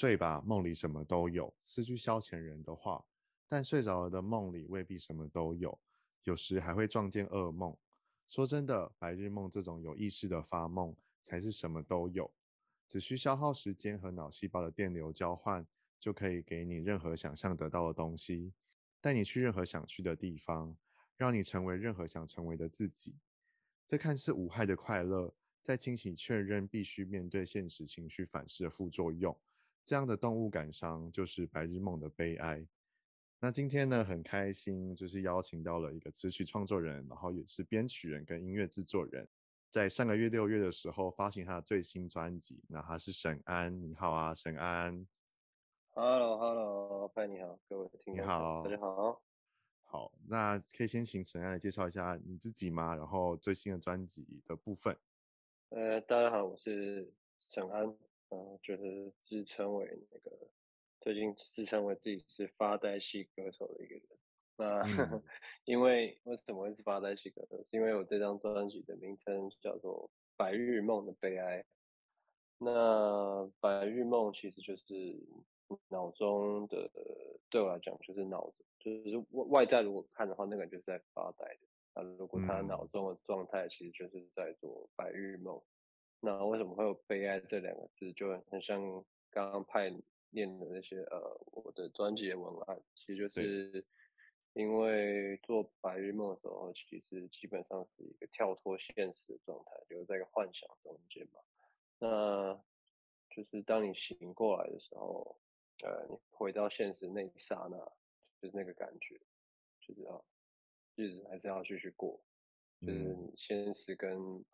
睡吧，梦里什么都有，是句消遣人的话。但睡着了的梦里未必什么都有，有时还会撞见噩梦。说真的，白日梦这种有意识的发梦，才是什么都有。只需消耗时间和脑细胞的电流交换，就可以给你任何想象得到的东西，带你去任何想去的地方，让你成为任何想成为的自己。这看似无害的快乐，在清醒确认必须面对现实情绪反噬的副作用。这样的动物感伤就是白日梦的悲哀。那今天呢，很开心，就是邀请到了一个词曲创作人，然后也是编曲人跟音乐制作人，在上个月六月的时候发行他的最新专辑。那他是沈安，你好啊，沈安。Hello，Hello，嗨，你好，各位听众，你好，大家好。好，那可以先请沈安来介绍一下你自己吗？然后最新的专辑的部分。呃，大家好，我是沈安。嗯，就是自称为那个，最近自称为自己是发呆系歌手的一个人。那、嗯、因为为什么会是发呆系歌手？是因为我这张专辑的名称叫做《白日梦的悲哀》。那白日梦其实就是脑中的，对我来讲就是脑子，就是外在如果看的话，那个就是在发呆的。那如果他脑中的状态，其实就是在做白日梦。那为什么会有悲哀这两个字？就很像刚刚派念的那些呃，我的专辑的文案，其实就是因为做白日梦的时候，其实基本上是一个跳脱现实的状态，就是在一个幻想中间嘛。那就是当你醒过来的时候，呃，你回到现实那一刹那，就是那个感觉，就是要日子还是要继续过，就是你现实跟。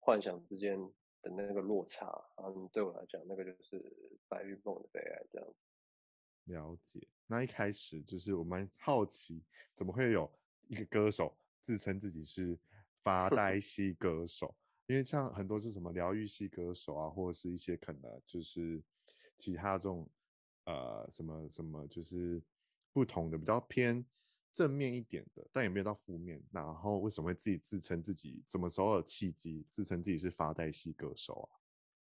幻想之间的那个落差，嗯，对我来讲，那个就是白日梦的悲哀，这样子。了解。那一开始就是我蛮好奇，怎么会有一个歌手自称自己是发 呆系歌手？因为像很多是什么疗愈系歌手啊，或者是一些可能就是其他这种呃什么什么，就是不同的比较偏。正面一点的，但也没有到负面。然后为什么会自己自称自己？什么时候有契机自称自己是发呆系歌手啊？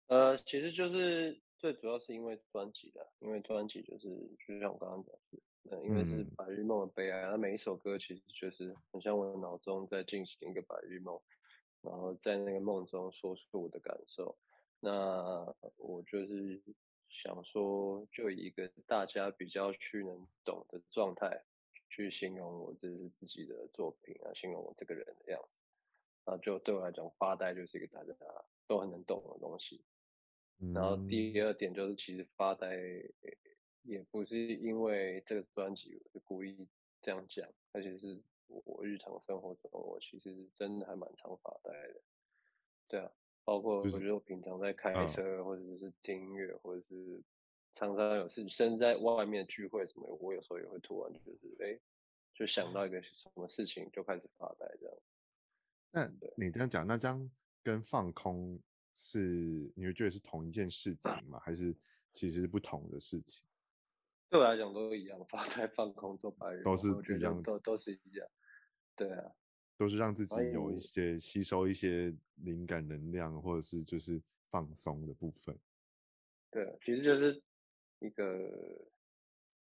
呃，其实就是最主要是因为专辑的，因为专辑就是就像我刚刚讲的，呃，因为是白日梦的悲哀，那、嗯、每一首歌其实就是很像我的脑中在进行一个白日梦，然后在那个梦中说出我的感受。那我就是想说，就以一个大家比较去能懂的状态。去形容我这是自己的作品啊，形容我这个人的样子，啊，就对我来讲，发呆就是一个大家都很能懂的东西。然后第二点就是，其实发呆也不是因为这个专辑我是故意这样讲，而且是我日常生活中，我其实真的还蛮常发呆的。对啊，包括我觉得我平常在开车，或者是听音乐，或者是。常常有事，甚至在外面聚会什么，我有时候也会突然就是，哎、欸，就想到一个什么事情，就开始发呆这样。那你这样讲，那这样跟放空是，你会觉得是同一件事情吗？还是其实是不同的事情？对我来讲都一样，发呆、放空、做白日，都是一样，都都是一样。对啊，都是让自己有一些吸收一些灵感能量，或者是就是放松的部分。对，其实就是。一个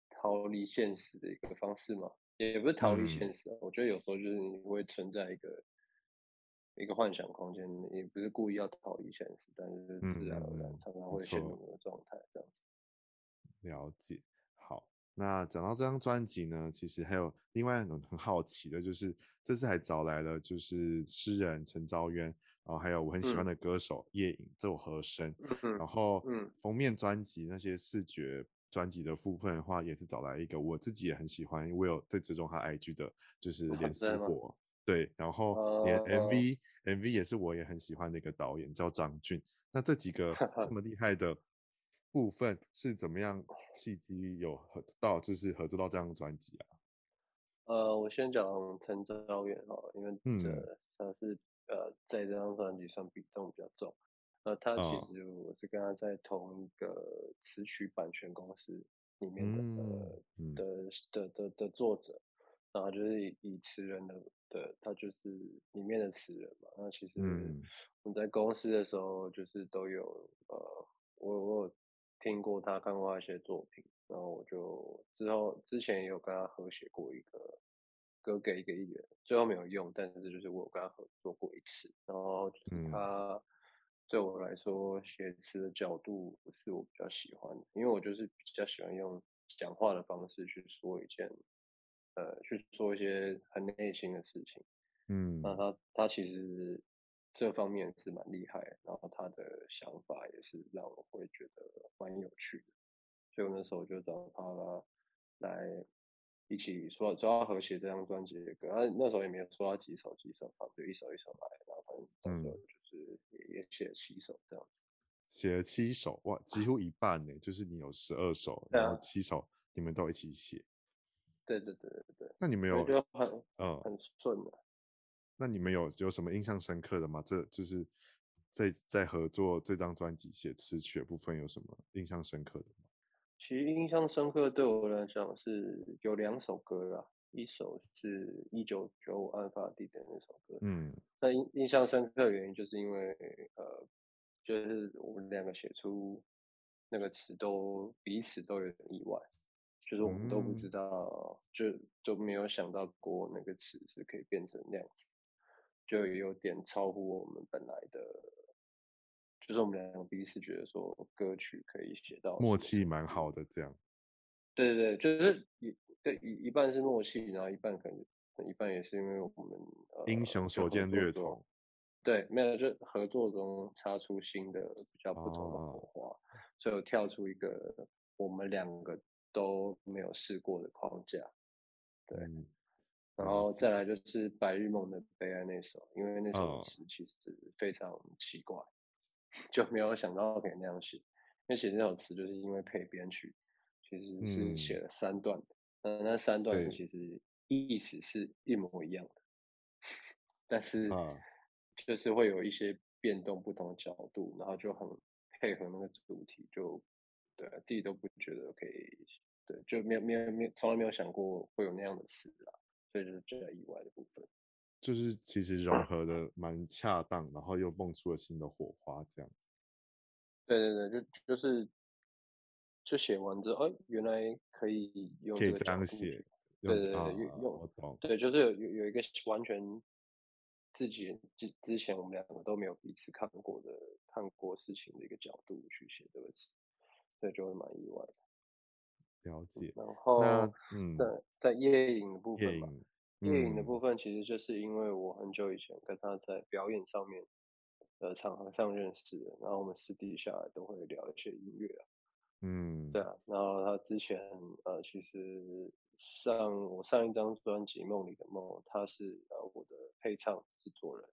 逃离现实的一个方式嘛，也不是逃离现实，啊嗯，我觉得有时候就是你会存在一个一个幻想空间，也不是故意要逃离现实，但是自然而然常常会陷入那个状态这样子。了解，好，那讲到这张专辑呢，其实还有另外一种很好奇的，就是这次还找来了就是诗人陈昭渊。然后还有我很喜欢的歌手叶颖做和声，然后封面专辑那些视觉专辑的部分的话，也是找来一个我自己也很喜欢，我有在追踪他 IG 的，就是连思博，对，然？后连 MV、uh, MV 也是我也很喜欢的一个导演叫张俊。那这几个这么厉害的部分是怎么样 契机有合到，就是合作到这样的专辑啊？呃，我先讲陈昭远哈，因为这他是、嗯、呃在这张专辑上比重比较重。呃，他其实我是跟他在同一个词曲版权公司里面的、嗯嗯、的的的的作者，然后就是以以词人的的他就是里面的词人嘛。那其实我们在公司的时候就是都有呃，我我有听过他看过他一些作品，然后我就之后之前也有跟他合写过一个歌给一个议员，最后没有用，但是就是我有跟他合作过一次，然后就是他。嗯对我来说，写词的角度是我比较喜欢的，因为我就是比较喜欢用讲话的方式去说一件，呃，去说一些很内心的事情。嗯，那他他其实这方面是蛮厉害，然后他的想法也是让我会觉得蛮有趣的，所以我那时候就找他来一起说，主要合写这张专辑的歌。他那时候也没有说他几首几首，反正就一首一首来，然后反正到时候就是。也写了七首这样子，写了七首哇，几乎一半呢，就是你有十二首，然后七首你们都一起写。对对对对对。那你们有很嗯很顺的。那你们有有什么印象深刻的吗？这就是在在合作这张专辑写词曲的部分有什么印象深刻的吗？其实印象深刻对我来讲是有两首歌啦。一首是一九九五案发地点那首歌，嗯，那印印象深刻的原因就是因为呃，就是我们两个写出那个词都彼此都有点意外，就是我们都不知道，嗯、就都没有想到过那个词是可以变成那样子，就有点超乎我们本来的，就是我们两个彼此觉得说歌曲可以写到默契蛮好的这样，对对对，就是一对，一一半是默契，然后一半可能一半也是因为我们、呃、英雄所见略同，对，没有就合作中擦出新的比较不同的火花，哦、所以我跳出一个我们两个都没有试过的框架，对，嗯、然后再来就是白日梦的悲哀那首，因为那首词其实非常奇怪，哦、就没有想到可以那样写，因为写这首词就是因为配编曲，其实是写了三段的。嗯嗯，那三段其实意思是一模一样的，但是就是会有一些变动，不同的角度，然后就很配合那个主题，就对自己都不觉得可以，对，就没有没有没有从来没有想过会有那样的词啊，所以就是最意外的部分，就是其实融 合的蛮恰当，然后又蹦出了新的火花，这样。对对对，就就是。就写完之后，哎，原来可以用这个可以这样写，对对对，用用，对，就是有有有一个完全自己之之前我们两个都没有彼此看过的看过事情的一个角度去写这个词，所以就会蛮意外的。了解。然后在在夜影的部分吧，夜影的部分其实就是因为我很久以前跟他在表演上面的场合上认识的，然后我们私底下都会聊一些音乐啊。嗯，对啊，然后他之前呃，其实上我上一张专辑《梦里的梦》，他是呃我的配唱制作人。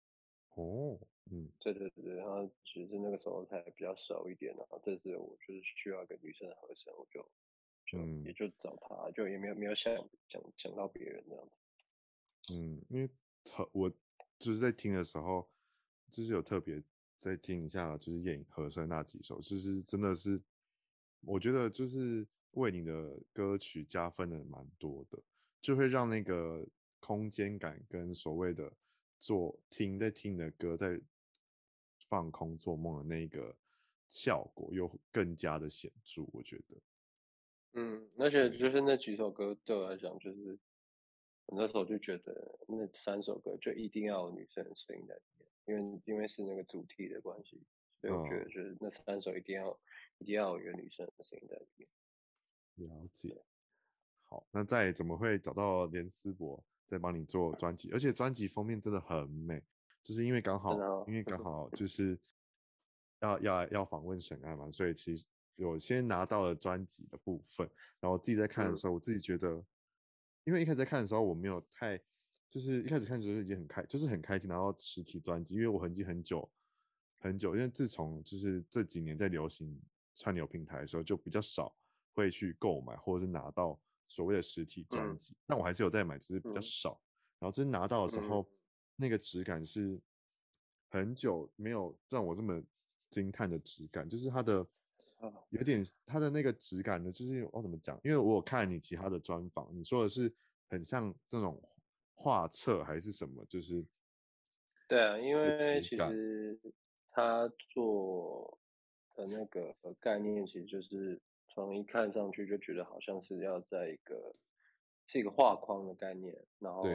哦，嗯，对对对，然后其实那个时候才比较熟一点，然后这次我就是需要一个女生的和声，我就就、嗯、也就找他，就也没有没有想想想到别人这样子。嗯，因为他我就是在听的时候，就是有特别再听一下，就是夜影和声那几首，就是真的是。我觉得就是为你的歌曲加分的蛮多的，就会让那个空间感跟所谓的做听在听你的歌在放空做梦的那个效果又更加的显著。我觉得，嗯，而且就是那几首歌对我来讲，就是我那时候就觉得那三首歌就一定要有女生的声音在里面，因为因为是那个主题的关系，所以我觉得就是那三首一定要。一定要有一个女生的声音在里面。了解。好，那再怎么会找到连思博在帮你做专辑？而且专辑封面真的很美，就是因为刚好，因为刚好就是要要要访问沈爱嘛，所以其实有先拿到了专辑的部分，然后我自己在看的时候，我自己觉得，因为一开始在看的时候，我没有太，就是一开始看的时候已经很开，就是很开心拿到实体专辑，因为我很记很久很久，因为自从就是这几年在流行串流平台的时候，就比较少会去购买或者是拿到所谓的实体专辑，但我还是有在买，只是比较少。然后真拿到的时候，那个质感是很久没有让我这么惊叹的质感，就是它的有点它的那个质感呢，就是我怎么讲？因为我有看你其他的专访，你说的是很像这种画册还是什么？就是对啊，因为其实他做的那个概念，其实就是从一看上去就觉得好像是要在一个是一个画框的概念，然后。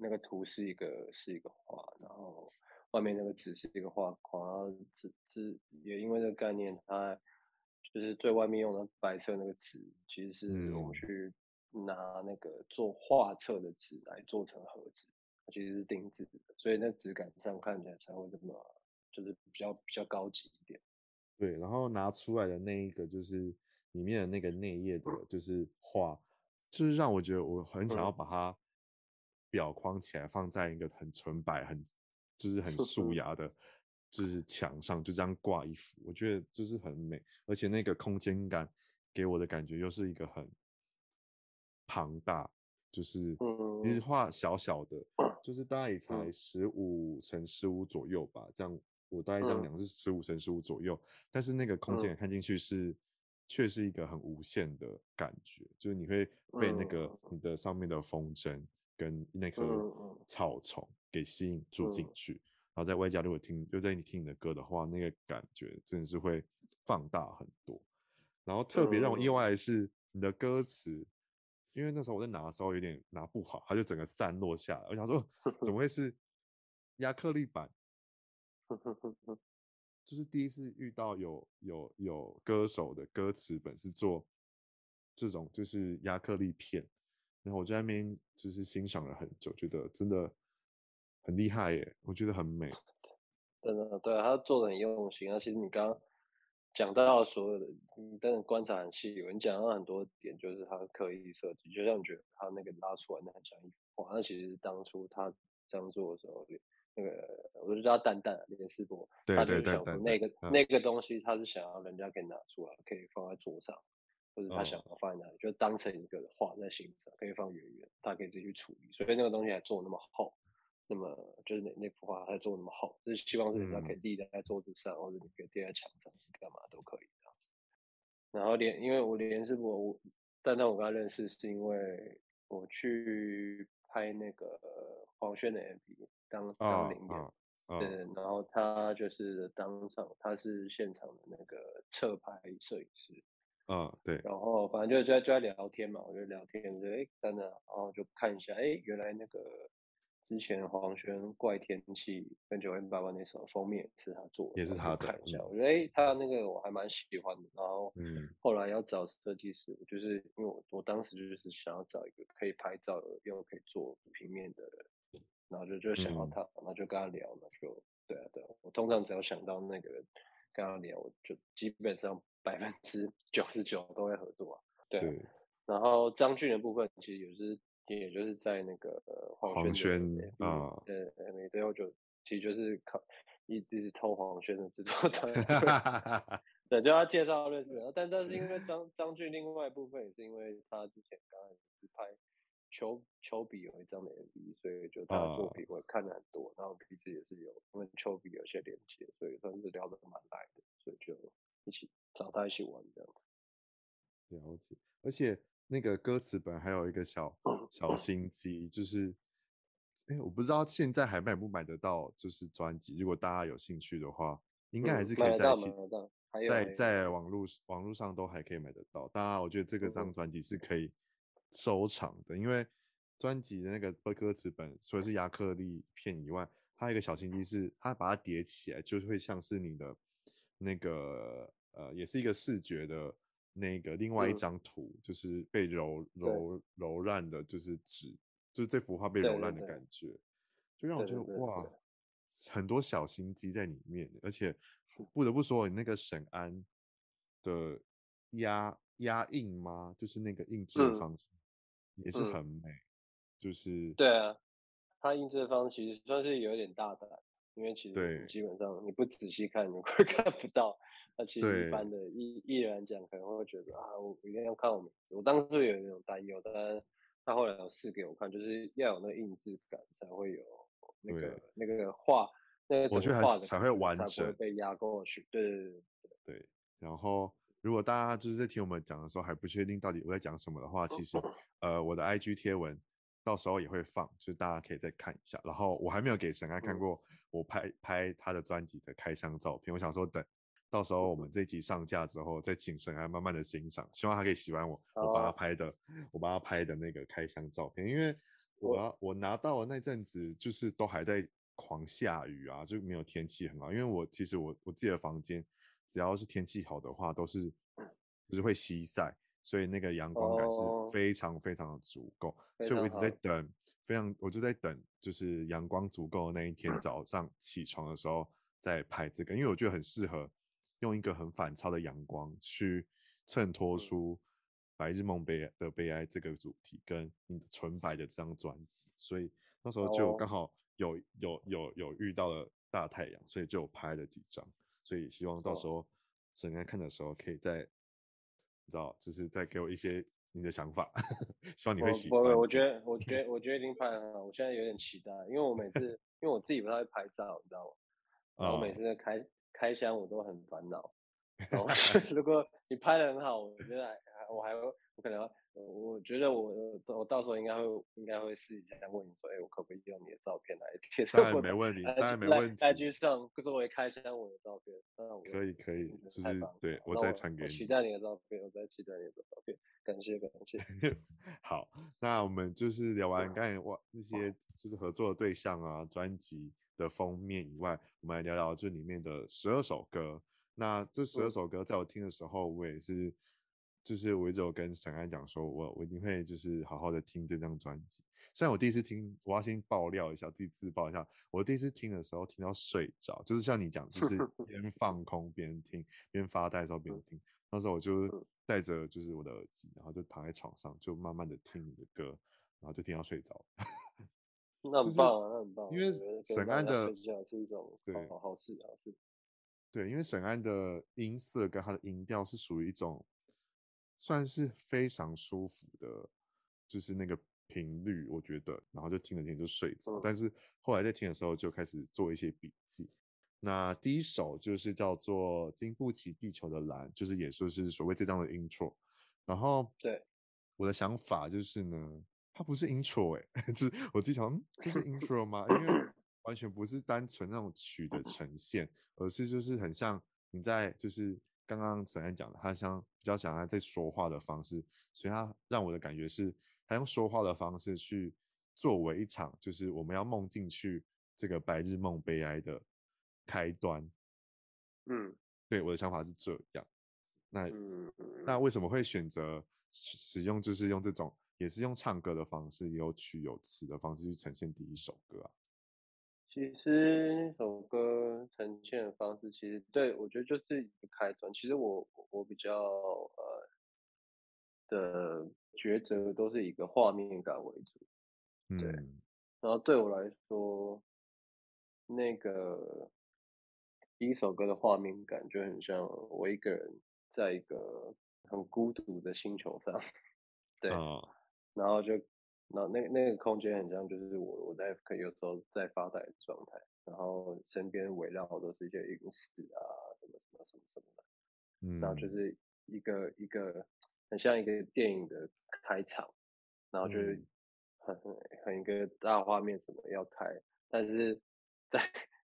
那个图是一个是一个画，然后外面那个纸是一个画框，然后纸纸也因为这个概念，它就是最外面用的白色那个纸，其实是我们去拿那个做画册的纸来做成盒子，其实是定制的，所以那质感上看起来才会这么就是比较比较高级一点。对，然后拿出来的那一个就是里面的那个内页的，就是画，就是让我觉得我很想要把它。裱框起来，放在一个很纯白、很就是很素 雅的，就是墙上，就这样挂一幅，我觉得就是很美，而且那个空间感给我的感觉又是一个很庞大，就是其实画小小的，就是大概也才。十五乘十五左右吧，这样我大概这样量是十五乘十五左右，但是那个空间看进去是却是一个很无限的感觉，就是你会被那个你的上面的风筝。跟那棵草丛给吸引住进去，后在外加如果听，就在你听你的歌的话，那个感觉真的是会放大很多。然后特别让我意外的是你的歌词，因为那时候我在拿的时候有点拿不好，它就整个散落下来。我想说，怎么会是亚克力板？就是第一次遇到有有有歌手的歌词本是做这种，就是亚克力片。然后我在那边就是欣赏了很久，觉得真的很厉害耶，我觉得很美。真的，对，他做的很用心啊。其实你刚刚讲到所有的，你真的观察很细，你讲到很多点，就是他刻意设计，就像你觉得他那个拉出来那很像一幅画。那其实当初他这样做的时候，那个我就叫他蛋蛋连世博，他就想说那个那个东西，他是想要人家可以拿出来，可以放在桌上。或者他想要放在哪里，就当成一个画在心上，可以放远远，他可以自己去处理。所以那个东西还做那么厚，那么就是那那幅画还做那么厚，就是希望是人家可以立在桌子上，或者你可以贴在墙上，是干嘛都可以这样子。然后连因为我连是我，但但我跟他认识是因为我去拍那个黄轩的 MV，当当领演，对，然后他就是当场，他是现场的那个侧拍摄影师。嗯，oh, 对，然后反正就在就在聊天嘛，我就聊天，就哎等等，然后就看一下，哎，原来那个之前黄轩怪天气跟九 M 八八那首封面是他做的，也是他的，看一下，我觉得哎，他那个我还蛮喜欢的。然后，嗯，后来要找设计师，就是因为我我当时就是想要找一个可以拍照的又可以做平面的人，然后就就想到他，嗯、然后就跟他聊嘛，就对啊对啊，我通常只要想到那个人跟他聊，我就基本上。百分之九十九都会合作啊，对。对，然后张俊的部分其实也是，也就是在那个黄轩啊，对，没最后就其实就是靠一一直偷黄轩的制作团队，对，就要介绍认识。但但是因为张张俊另外一部分也是因为他之前刚开始拍丘丘比有一张的 MV，所以就他的作品我看了很多，然后彼此也是有跟丘比有些连接，所以算是聊得蛮来的，所以就。一起找他一起玩这样子，了解。而且那个歌词本还有一个小小心机，就是，哎、欸，我不知道现在还买不买得到，就是专辑。如果大家有兴趣的话，应该还是可以在一起，在在网络网络上都还可以买得到。当然，我觉得这个张专辑是可以收藏的，因为专辑的那个歌词本除了是亚克力片以外，它有一个小心机是，它把它叠起来，就会像是你的那个。呃，也是一个视觉的那个另外一张图，嗯、就是被揉揉揉烂的，就是纸，就是这幅画被揉烂的感。觉，就让我觉得哇，很多小心机在里面，而且不得不说，你那个沈安的压压印吗？就是那个印制的方式、嗯、也是很美，嗯、就是对啊，他印制的方式其实算是有点大胆，因为其实基本上你不仔细看你会 看不到。那其实一般的艺艺人来讲可能会觉得啊，我一定要看我们，我当时有那种担忧，但他后来有试给我看，就是要有那个印制感才会有那个那个画，那个我觉得还是才会完整，才不会被压过去。对对对对。然后，如果大家就是在听我们讲的时候还不确定到底我在讲什么的话，其实 呃我的 IG 贴文到时候也会放，就是大家可以再看一下。然后我还没有给沈安看过我拍、嗯、拍他的专辑的开箱照片，我想说等。到时候我们这集上架之后，再请沈安慢慢的欣赏，希望他可以喜欢我，我帮他拍的，我帮他拍的那个开箱照片。因为我要我拿到的那阵子，就是都还在狂下雨啊，就没有天气很好。因为我其实我我自己的房间，只要是天气好的话，都是就是会西晒，所以那个阳光感是非常非常的足够。所以我一直在等，非常我就在等，就是阳光足够的那一天 早上起床的时候再拍这个，因为我觉得很适合。用一个很反差的阳光去衬托出《白日梦悲的悲哀》这个主题，跟你的纯白的这张专辑，所以那时候就刚好有有有有遇到了大太阳，所以就拍了几张，所以希望到时候沈安看的时候，可以再你知道，就是再给我一些你的想法，希望你会喜欢。我觉得我觉得我觉得已经拍很好，我现在有点期待，因为我每次因为我自己不太会拍照，你知道吗？然后我每次在开。开箱我都很烦恼，然后 如果你拍的很好，我觉得我还会，我可能，我觉得我我到时候应该会应该会试一下问你说，哎，我可不可以用你的照片来贴上？当然没问题，当然没问题。在 IG 上作为开箱我的照片，可以可以，就是对我再传给你。期待你的照片，我再期待你的照片，感谢感谢。好，那我们就是聊完刚才哇那些 就是合作的对象啊，专辑。的封面以外，我们来聊聊这里面的十二首歌。那这十二首歌，在我听的时候，我也是，就是我一直有跟沈安讲说，我我一定会就是好好的听这张专辑。虽然我第一次听，我要先爆料一下，自己自爆一下，我第一次听的时候听到睡着，就是像你讲，就是 边放空边听，边发呆的时候边听。那时候我就带着就是我的耳机，然后就躺在床上，就慢慢的听你的歌，然后就听到睡着。那很棒啊，那很棒。因为沈安的是一种对好好事啊，是。对，因为沈安的音色跟他的音调是属于一种算是非常舒服的，就是那个频率，我觉得，然后就听着听着就睡着。嗯、但是后来在听的时候就开始做一些笔记。那第一首就是叫做《经不起地球的蓝》，就是也说是所谓这张的 intro。然后对我的想法就是呢。它不是 intro 哎、欸，就是我自己想，这是 intro 吗？因为完全不是单纯那种曲的呈现，而是就是很像你在就是刚刚沈安讲的，他像比较想他在说话的方式，所以他让我的感觉是，他用说话的方式去作为一场就是我们要梦进去这个白日梦悲哀的开端。嗯，对，我的想法是这样。那那为什么会选择使用就是用这种？也是用唱歌的方式，有曲有词的方式去呈现第一首歌啊。其实，那首歌呈现的方式，其实对我觉得就是一个开端。其实我我比较呃的抉择都是以一个画面感为主，对。嗯、然后对我来说，那个第一首歌的画面感就很像我一个人在一个很孤独的星球上，对。哦然后就，那那那个空间很像，就是我我在可有时候在发呆的状态，然后身边围绕都是一些影视啊，什么什么什么什么的，嗯，然后就是一个一个很像一个电影的开场，然后就是很很很一个大画面什么要开，但是在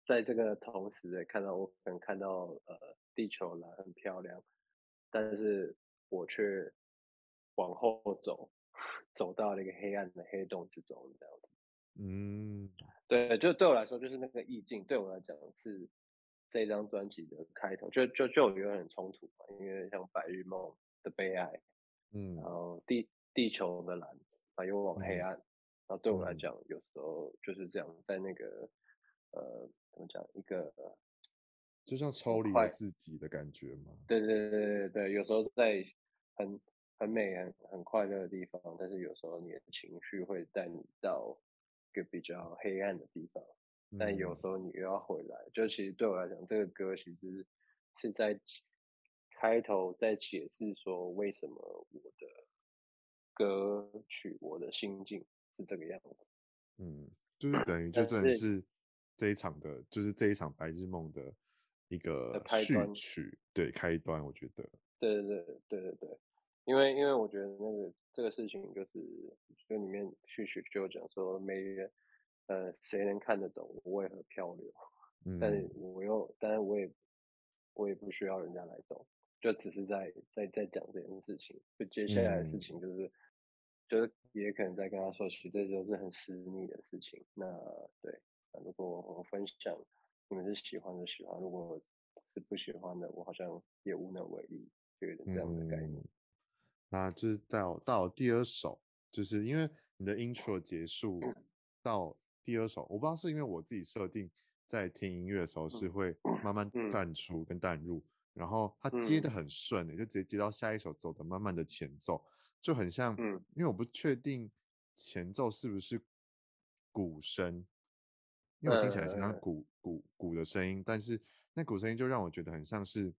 在这个同时也，看到我可能看到呃地球蓝很漂亮，但是我却往后走。走到了一个黑暗的黑洞之中，这样子。嗯，对，就对我来说，就是那个意境，对我来讲是这张专辑的开头，就就就有点很冲突嘛，因为像白日梦的悲哀，嗯，然后地地球的蓝，啊，又往黑暗，嗯、然后对我来讲，有时候就是这样，在那个呃，怎么讲，一个就像抽离了自己的感觉吗？对对对对对，有时候在很很美很很快乐的地方，但是有时候你的情绪会带你到一个比较黑暗的地方，嗯、但有时候你又要回来。就其实对我来讲，这个歌其实是在开头在解释说，为什么我的歌曲、我的心境是这个样子。嗯，就是等于就真的是这一场的，就是这一场白日梦的。一个序曲，对，开端，我觉得，对对对对对对，因为因为我觉得那个这个事情就是，就里面序曲就讲说，没人，呃，谁能看得懂我为何漂流？嗯，但是我又，但是我也，我也不需要人家来懂，就只是在在在讲这件事情，就接下来的事情就是，嗯、就是也可能在跟他说，其实这就是很私密的事情。那对，如果我分享。你们是喜欢就喜欢，如果是不喜欢的，我好像也无能为力，就有点这样的概念。嗯、那就是到到第二首，就是因为你的 intro 结束到第二首，我不知道是因为我自己设定在听音乐的时候是会慢慢淡出跟淡入，嗯、然后它接的很顺、欸，就直接接到下一首，走的慢慢的前奏，就很像，嗯、因为我不确定前奏是不是鼓声。因为我听起来很像鼓鼓鼓的声音，但是那鼓声音就让我觉得很像是，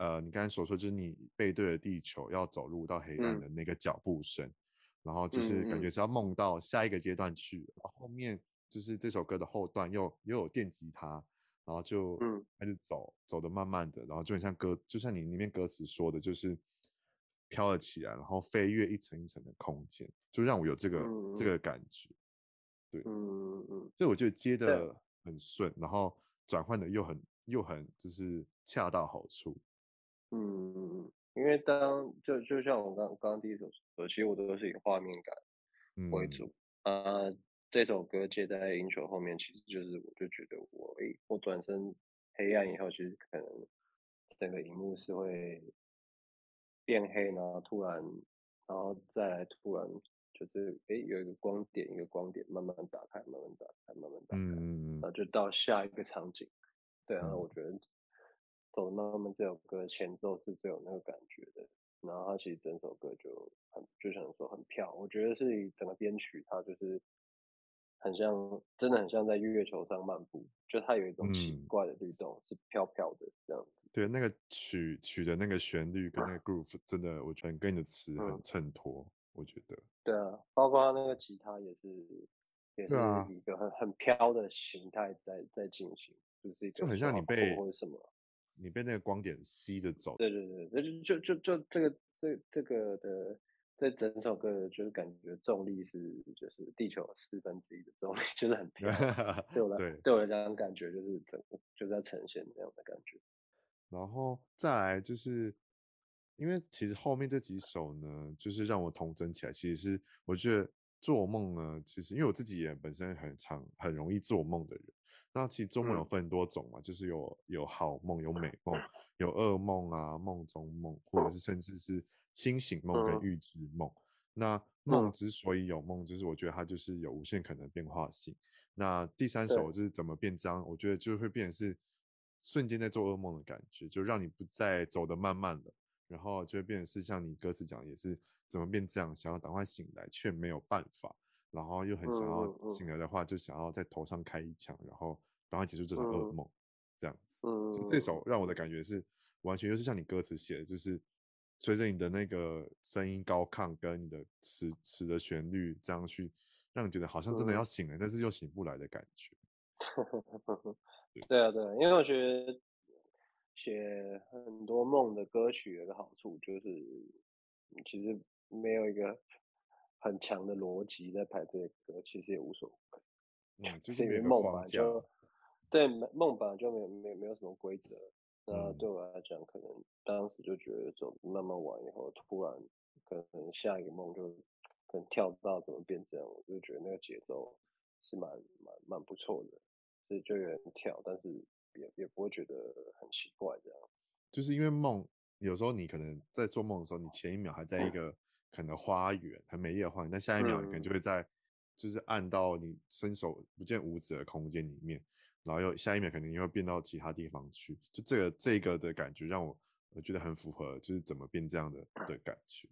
呃，你刚才所说就是你背对着地球要走入到黑暗的那个脚步声，嗯、然后就是感觉是要梦到下一个阶段去，然后后面就是这首歌的后段又又有电吉他，然后就开始走走的慢慢的，然后就很像歌，就像你里面歌词说的，就是飘了起来，然后飞越一层一层的空间，就让我有这个、嗯、这个感觉。对，嗯嗯嗯，所以我觉得接的很顺，然后转换的又很又很就是恰到好处。嗯因为当就就像我刚刚刚第一首歌，其实我都是以画面感为主啊。嗯、这首歌接在 intro 后面，其实就是我就觉得我诶，我转身黑暗以后，其实可能整个荧幕是会变黑，然后突然，然后再来突然。就是诶，有一个光点，一个光点慢慢打开，慢慢打开，慢慢打开，嗯，然后就到下一个场景。对啊，我觉得走的慢慢这首歌前奏是最有那个感觉的，然后它其实整首歌就很就想说很飘，我觉得是以整个编曲它就是很像，真的很像在月球上漫步，就它有一种奇怪的律动，嗯、是飘飘的这样子。对，那个曲曲的那个旋律跟那个 groove，真的我觉得跟你的词很衬托。嗯我觉得。对啊，包括他那个吉他也是，也是一个很很飘的形态在在进行，就是一个就很像你被或者什么，你被那个光点吸着走。对对对，那就就就就这个这这个的这整首歌就是感觉重力是就是地球四分之一的重力，就是很飘。对我来对，对我来讲感觉就是整个就在呈现这样的感觉。然后再来就是。因为其实后面这几首呢，就是让我童真起来，其实是我觉得做梦呢，其实因为我自己也本身很常很容易做梦的人。那其实做梦有分很多种嘛，就是有有好梦、有美 梦、有噩梦啊、梦中梦，或者是甚至是清醒梦跟预知梦。那梦之所以有梦，就是我觉得它就是有无限可能变化性。那第三首就是怎么变脏，我觉得就会变成是瞬间在做噩梦的感觉，就让你不再走得慢慢的。然后就会变成是像你歌词讲，也是怎么变这样，想要赶快醒来却没有办法，然后又很想要醒来的话，就想要在头上开一枪，然后赶快结束这场噩梦，这样子。就这首让我的感觉是完全就是像你歌词写的，就是随着你的那个声音高亢跟你的词词的旋律这样去，让你觉得好像真的要醒了，但是又醒不来的感觉。对啊，对，因为我觉得。写很多梦的歌曲有个好处就是，其实没有一个 很强的逻辑在排这些歌，其实也无所谓。嗯，就是因为梦吧，就对梦吧就没有没有没有什么规则。那对我来讲，可能当时就觉得走慢慢玩以后，突然可能下一个梦就可能跳不到怎么变这样，我就觉得那个节奏是蛮蛮蛮不错的，所以就有人跳，但是。也也不会觉得很奇怪，这样，就是因为梦，有时候你可能在做梦的时候，你前一秒还在一个可能花园很美丽的花园，但下一秒你可能就会在就是暗到你伸手不见五指的空间里面，然后又下一秒可能又会变到其他地方去，就这个这个的感觉让我我觉得很符合，就是怎么变这样的 的感觉。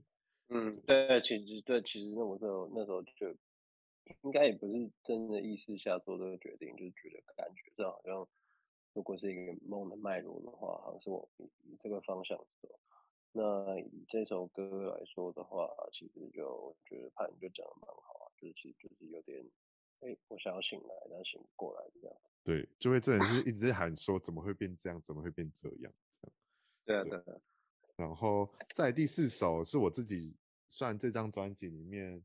嗯，对，其实对，其实那我那时候那时候就应该也不是真的意识下做这个决定，就是觉得感觉这好像如果是一个梦的脉络的话，好像是我以这个方向走。那以这首歌来说的话，其实就我觉得潘就讲的蛮好啊，就是其实就是有点，哎，我想要醒来，但醒不过来这样。对，就会真的是一直在喊说怎么会变这样，怎么会变这样这样。对啊，对啊。然后在第四首是我自己算这张专辑里面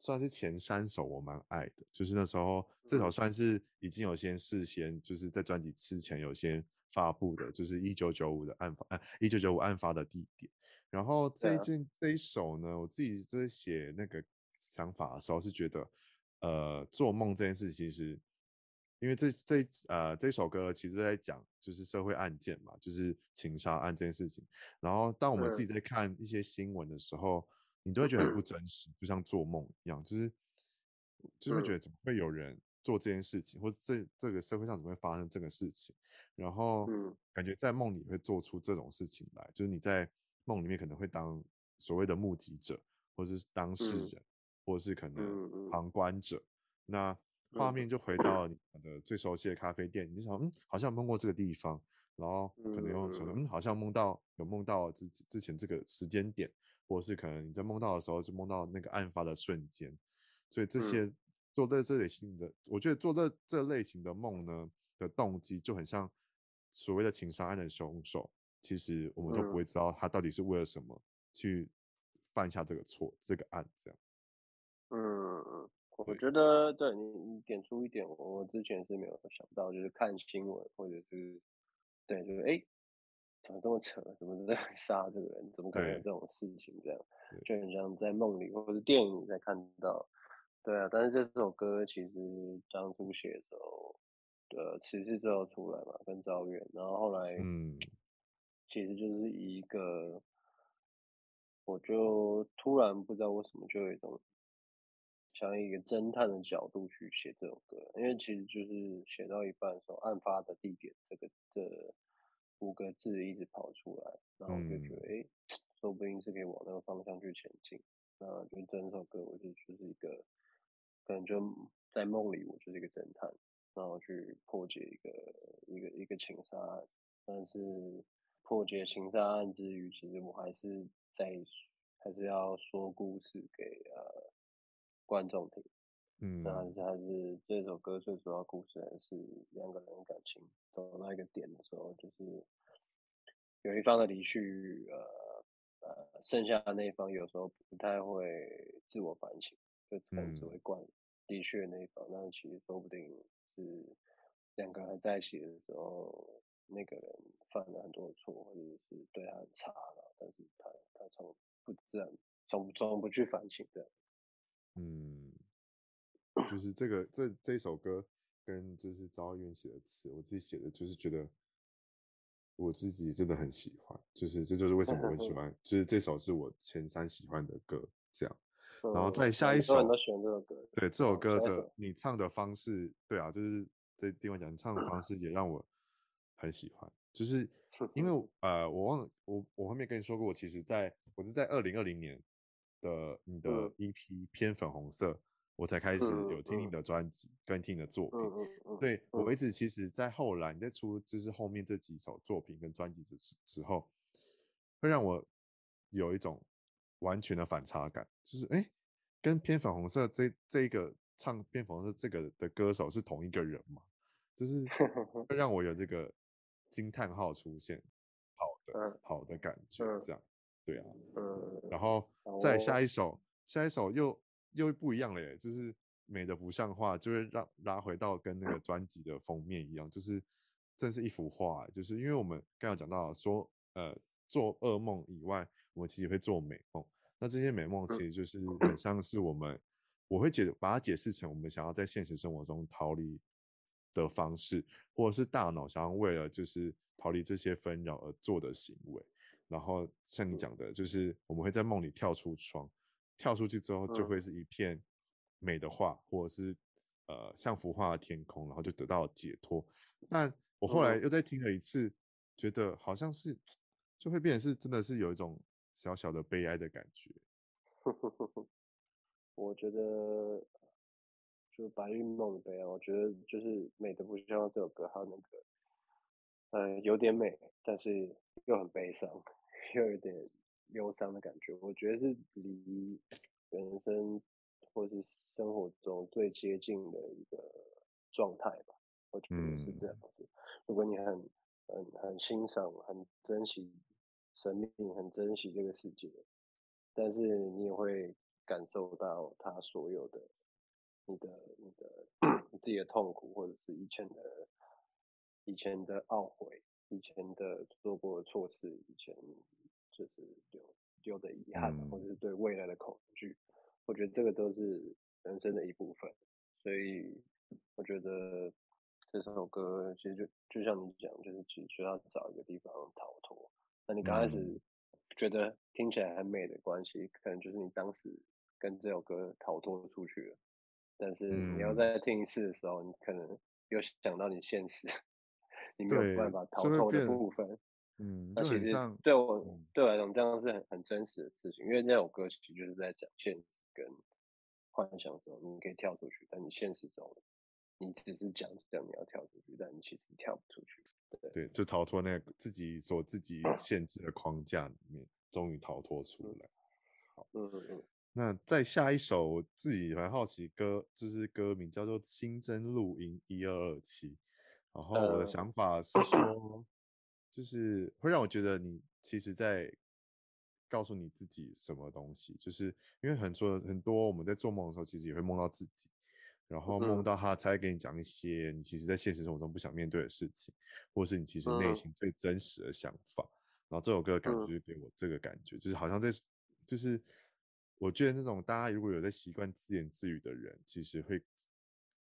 算是前三首我蛮爱的，就是那时候这首算是已经有先事先就是在专辑之前有先。发布的就是一九九五的案发，呃，一九九五案发的地点。然后这一件这一首呢，我自己在写那个想法的时候是觉得，呃，做梦这件事其实，因为这这呃这首歌其实在讲就是社会案件嘛，就是情杀案这件事情。然后当我们自己在看一些新闻的时候，你都会觉得很不真实，就像做梦一样，就是就会觉得怎么会有人。做这件事情，或者这这个社会上怎么会发生这个事情？然后感觉在梦里会做出这种事情来，嗯、就是你在梦里面可能会当所谓的目击者，或者是当事人，嗯、或者是可能旁观者。嗯、那画面就回到你的最熟悉的咖啡店，你就想，嗯，好像梦过这个地方，然后可能又说，嗯，好像梦到有梦到之之前这个时间点，或是可能你在梦到的时候就梦到那个案发的瞬间，所以这些。嗯做这这类型的，我觉得做这这类型的梦呢的动机就很像所谓的情杀案的凶手，其实我们都不会知道他到底是为了什么去犯下这个错这个案这样。嗯，我觉得对你你点出一点，我之前是没有想到，就是看新闻或者是对，就是哎，怎么这么扯？怎么在 杀这个人？怎么可能有这种事情？这样就很像在梦里或者电影里在看到。对啊，但是这首歌其实当初写的时候，呃，词是最后出来嘛，跟赵远，然后后来，嗯，其实就是一个，我就突然不知道为什么就有一种，像一个侦探的角度去写这首歌，因为其实就是写到一半的时候，案发的地点这个这五个字一直跑出来，然后我就觉得，哎、嗯，说不定是可以往那个方向去前进，那就整首歌我就就是一个。可能就在梦里，我就是一个侦探，然后去破解一个一个一个情杀案。但是破解情杀案之余，其实我还是在还是要说故事给呃观众听。嗯，那还是还是这首歌最主要故事还是两个人感情走到一个点的时候，就是有一方的离去，呃呃，剩下的那一方有时候不太会自我反省，就可能只会怪。离去的确，那一方，那其实说不定是两个人在一起的时候，那个人犯了很多错，或者是对他很差了，但是他他从不自然，从从不去反省的。嗯，就 是这个这这首歌跟就是赵渊写的词，我自己写的就是觉得我自己真的很喜欢，就是这就是为什么我很喜欢，就是这首是我前三喜欢的歌，这样。然后再下一首，都选这首歌对这首歌的你唱的方式，对啊，就是这地方讲你唱的方式 也让我很喜欢，就是因为呃，我忘了我我后面跟你说过，我其实在我是在二零二零年的你的 EP 偏粉红色，我才开始有听你的专辑跟听你的作品，对我一直其实，在后来你在出就是后面这几首作品跟专辑之之后，会让我有一种。完全的反差感，就是哎，跟偏粉红色这这个唱偏粉红色这个的歌手是同一个人吗？就是 会让我有这个惊叹号出现，好的好的感觉，这样，对啊，然后再下一首，下一首又又不一样了耶，就是美的不像话，就会让拉回到跟那个专辑的封面一样，就是真是一幅画，就是因为我们刚刚讲到说，呃。做噩梦以外，我们其实会做美梦。那这些美梦其实就是很像是我们，我会解把它解释成我们想要在现实生活中逃离的方式，或者是大脑想要为了就是逃离这些纷扰而做的行为。然后像你讲的，就是我们会在梦里跳出窗，跳出去之后就会是一片美的画，或者是呃像幅画的天空，然后就得到解脱。但我后来又再听了一次，嗯、觉得好像是就会变成是真的是有一种小小的悲哀的感觉。我觉得就白日梦的悲哀，我觉得就是美的不像这首歌，还有那个呃有点美，但是又很悲伤，又有点忧伤的感觉。我觉得是离人生或是生活中最接近的一个状态吧。我觉得是这样子。嗯、如果你很很很欣赏、很珍惜生命、很珍惜这个世界，但是你也会感受到他所有的你的、你的、你自己的痛苦，或者是以前的、以前的懊悔、以前的做过的错事、以前就是有有的遗憾，或者是对未来的恐惧。我觉得这个都是人生的一部分，所以我觉得。这首歌其实就就像你讲，就是其实需要找一个地方逃脱。那你刚开始觉得听起来很美的关系，可能就是你当时跟这首歌逃脱出去了。但是你要再听一次的时候，你可能又想到你现实，你没有办法逃脱的部分。嗯，那其实对我对我来讲，这样是很很真实的事情，因为那首歌其实就是在讲现实跟幻想中，你可以跳出去，但你现实中。你只是讲讲你要跳出去，但你其实跳不出去。对，对，就逃脱那个自己所自己限制的框架里面，终于逃脱出来。好，嗯嗯嗯。那再下一首，我自己蛮好奇歌，就是歌名叫做《新增录音一二二七》。然后我的想法是说，就是会让我觉得你其实在告诉你自己什么东西，就是因为很多很多我们在做梦的时候，其实也会梦到自己。然后梦到他才会给你讲一些你其实，在现实生活中不想面对的事情，或是你其实内心最真实的想法。然后这首歌的感觉就给我这个感觉，就是好像在，就是我觉得那种大家如果有在习惯自言自语的人，其实会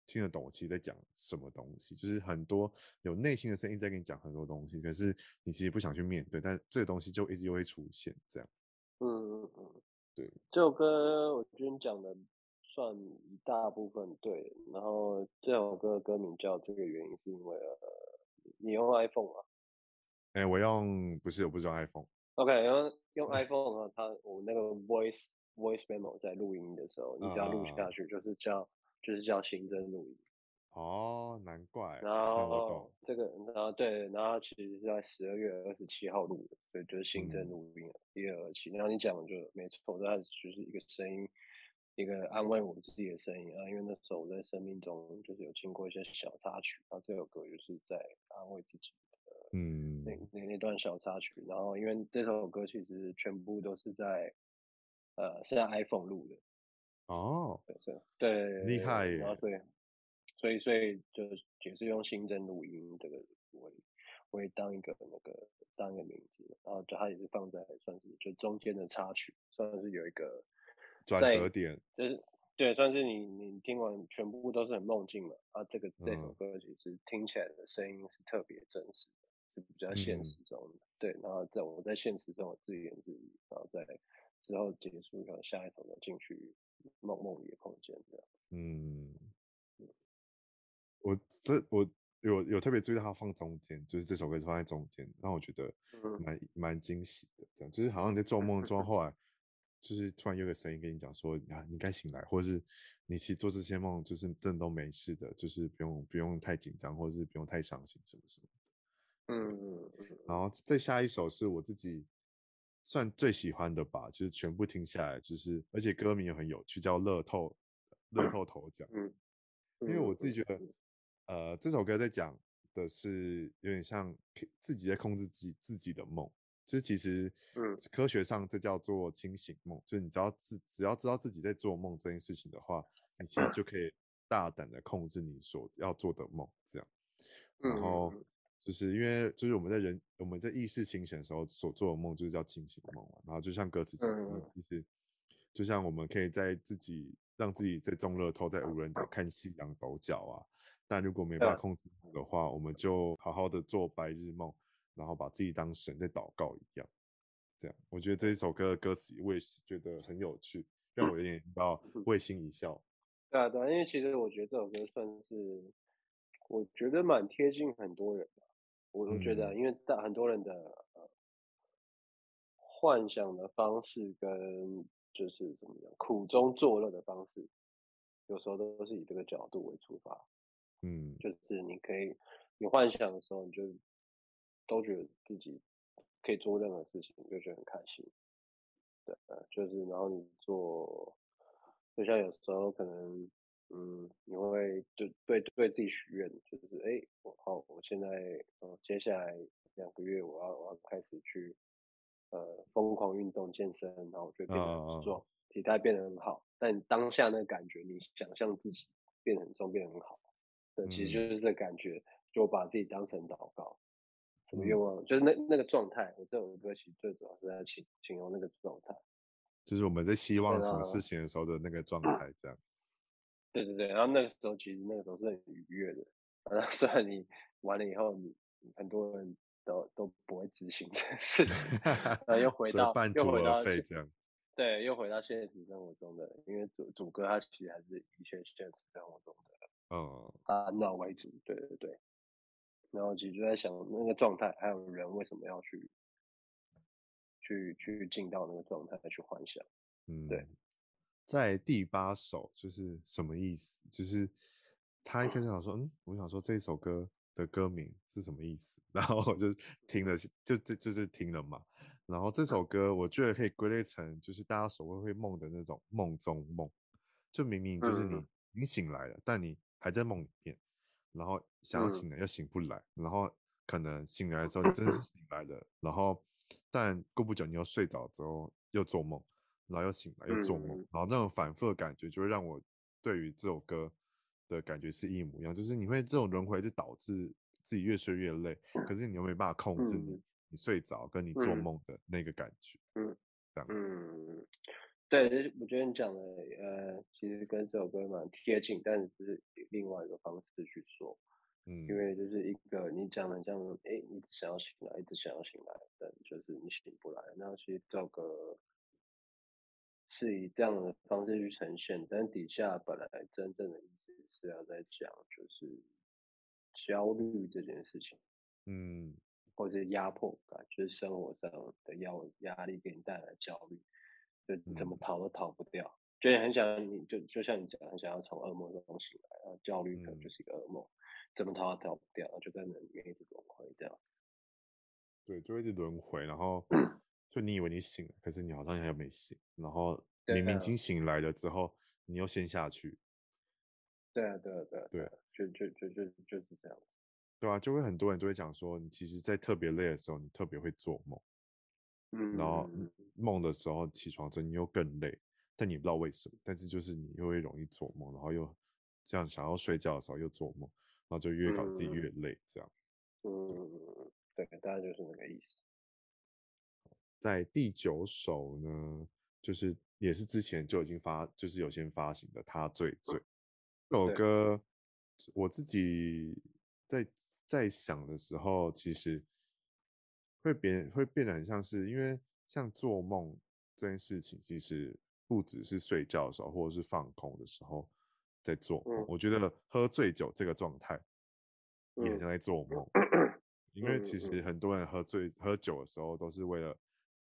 听得懂我其实在讲什么东西。就是很多有内心的声音在跟你讲很多东西，可是你其实不想去面对，但这个东西就一直又会出现这样。嗯嗯嗯，对，这首歌我觉得你讲的。算一大部分对，然后这首歌的歌名叫这个原因是因为呃，你用 iPhone 吗？哎、欸，我用不是，我不是用 iPhone。OK，用用 iPhone 啊，它我那个 Voice Voice Memo 在录音的时候，你只要录下去就是叫、uh, 就是叫新增录音。哦，难怪。然后这个，然后对，然后其实是在十二月二十七号录的，所以就是新增录音一二二七。然后你讲的就没错，它就是一个声音。一个安慰我自己的声音啊，因为那时候我在生命中就是有经过一些小插曲，然后这首歌就是在安慰自己的，嗯，那那那段小插曲，然后因为这首歌其实全部都是在，呃，是在 iPhone 录的，哦，对对，厉害耶，然后所以所以所以就也是用新增录音这个为为当一个那个当一个名字，然后就它也是放在算是就中间的插曲，算是有一个。转折点就是对，算是你你听完全部都是很梦境嘛啊，这个这首歌其实听起来的声音是特别真实的，是比较现实中的。嗯、对，然后在我在现实中我自言自语，然后在之后结束然后下一首再进去梦梦里的空间这样。嗯，我这我有有特别注意到它放中间，就是这首歌是放在中间，让我觉得蛮蛮惊喜的。这样就是好像你在做梦中后来。就是突然有个声音跟你讲说啊，你该醒来，或者是你其实做这些梦就是真的都没事的，就是不用不用太紧张，或者是不用太伤心什么什么的。嗯嗯嗯。然后再下一首是我自己算最喜欢的吧，就是全部听下来，就是而且歌名也很有趣，叫乐透乐透头奖。嗯。因为我自己觉得，呃，这首歌在讲的是有点像自己在控制自己自己的梦。其实，其实，嗯，科学上这叫做清醒梦，就是你只要自只要知道自己在做梦这件事情的话，你其实就可以大胆的控制你所要做的梦，这样。然后就是因为就是我们在人我们在意识清醒的时候所做的梦就是叫清醒梦嘛。然后就像歌词讲的，其实就像我们可以在自己让自己在中乐透，在无人岛看夕阳抖脚啊。但如果没办法控制的话，我们就好好的做白日梦。然后把自己当神在祷告一样，这样，我觉得这一首歌的歌词我也是觉得很有趣，让我有点到会心一笑对啊，对啊，因为其实我觉得这首歌算是，我觉得蛮贴近很多人的。我我觉得，因为大很多人的呃幻想的方式跟就是怎么样苦中作乐的方式，有时候都是以这个角度为出发。嗯，就是你可以，你幻想的时候，你就都觉得自己可以做任何事情，你就觉得很开心。对，就是然后你做，就像有时候可能，嗯，你会就对对自己许愿，就是哎，我好，我现在，呃，接下来两个月我要我要开始去，呃，疯狂运动健身，然后我就变得很壮，体态变得很好。但当下那个感觉，你想象自己变得很重，变得很好。对，其实就是这感觉，就把自己当成祷告，什么愿望，就是那那个状态。我这首歌其实最主要是在形形容那个状态，就是我们在希望什么事情的时候的那个状态，这样。对对对，然后那个时候其实那个时候是很愉悦的。然后虽然你完了以后，你很多人都都不会执行这件事情，然后又回到又回到这样，对，又回到现实生活中的，因为主主歌它其实还是一切现实生活中的。嗯，啊，那为主，对对对，然后其实就在想那个状态，还有人为什么要去，去去进到那个状态去幻想，嗯，对，在第八首就是什么意思？就是他一开始想说，嗯，我想说这首歌的歌名是什么意思？然后我就听了，就就就是听了嘛。然后这首歌我觉得可以归类成就是大家所谓会梦的那种梦中梦，就明明就是你、嗯、你醒来了，但你还在梦里面，然后想要醒来又醒不来，嗯、然后可能醒来的时候你真的是醒来了，然后但过不久你又睡着之后又做梦，然后又醒来又做梦，然后那种反复的感觉就会让我对于这首歌的感觉是一模一样，就是你会这种轮回就导致自己越睡越累，可是你又没办法控制你你睡着跟你做梦的那个感觉，嗯，这样子。对，就是我觉得你讲的，呃，其实跟这首歌蛮贴近，但是只是另外一个方式去说，嗯，因为就是一个你讲的这样，哎，你想要醒来，一直想要醒来，但就是你醒不来，那其实这首歌是以这样的方式去呈现，但底下本来真正的意思是要在讲，就是焦虑这件事情，嗯，或者压迫感，就是生活上的压压力给你带来焦虑。就怎么逃都逃不掉，嗯、就很想你就就像你讲，很想要从噩梦中醒来，然后焦虑可能就是一个噩梦，嗯、怎么逃都逃不掉，就在那里面一直轮回这样。对，就一直轮回，然后 就你以为你醒了，可是你好像还没醒，然后明明已经醒来了之后，你又先下去。对啊，对啊，对啊，对啊，就就就就就是这样。对啊，就会很多人都会讲说，你其实，在特别累的时候，你特别会做梦。嗯，然后梦的时候起床之后你又更累，但你不知道为什么，但是就是你又会容易做梦，然后又这样想要睡觉的时候又做梦，然后就越搞自己越累，这样。嗯，对，大概就是那个意思。在第九首呢，就是也是之前就已经发，就是有先发行的《他最醉》这首歌，我自己在在想的时候，其实。会变会变得很像是，因为像做梦这件事情，其实不只是睡觉的时候，或者是放空的时候在做梦。我觉得喝醉酒这个状态也像在做。梦，因为其实。很多人喝醉喝酒的时候，都是为了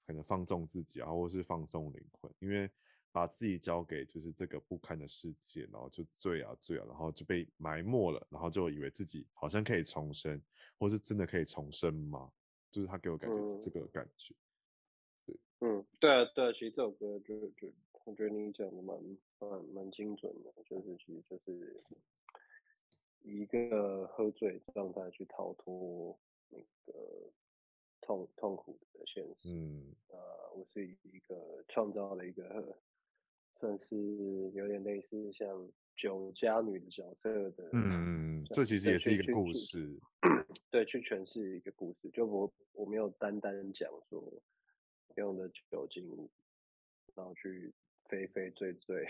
可能放纵自己啊，或者是放纵灵魂，因为把自己交给就是这个不堪的世界，然后就醉啊醉啊，然后就被埋没了，然后就以为自己好像可以重生，或是真的可以重生吗？就是他给我感觉是这个感觉，嗯、对，嗯，对啊，对啊，其实这首歌就就我觉得你讲的蛮蛮蛮精准的，就是其实就是一个喝醉状态去逃脱那个痛痛苦的现实，嗯，呃，我是一个创造了一个算是有点类似像酒家女的角色的，嗯，这其实也是一个故事。对，去诠释一个故事，就我我没有单单讲说用的酒精，然后去飞飞醉醉，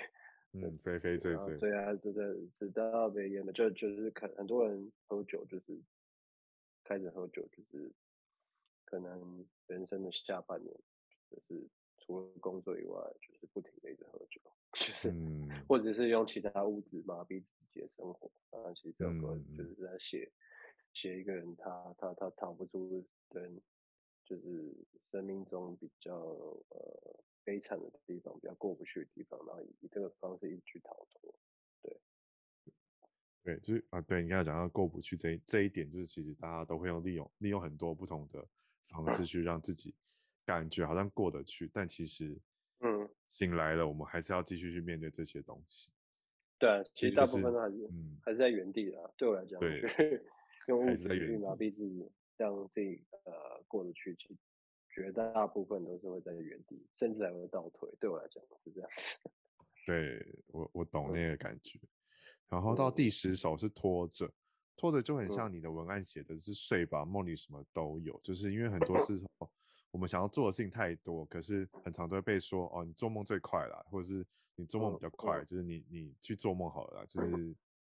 嗯，飞飞醉醉，对啊，这这直到被淹了，就就是可很多人喝酒就是开始喝酒，就是可能人生的下半年，就是除了工作以外，就是不停的一直喝酒，就是、嗯、或者是用其他物质麻痹自己的生活。啊，其实这首歌就是在写写、嗯、一个人他他他逃不出人，就是生命中比较呃悲惨的地方，比较过不去的地方，然后以以这个方式一直去逃脱。对，就是啊，对你刚才讲到过不去这一这一点，就是其实大家都会用利用利用很多不同的方式去让自己感觉好像过得去，但其实。嗯，醒来了，我们还是要继续去面对这些东西。对啊，其实大部分都还是，嗯，还是在原地的。对我来讲，对，用物质去麻痹自己，让自己呃过得去，其实绝大部分都是会在原地，甚至还会倒退。对我来讲是这样子。对我，我懂那个感觉。嗯、然后到第十首是拖着，拖着就很像你的文案写的是睡吧，梦里什么都有，就是因为很多 时候。我们想要做的事情太多，可是很常都会被说哦，你做梦最快啦，或者是你做梦比较快，嗯、就是你你去做梦好了啦，就是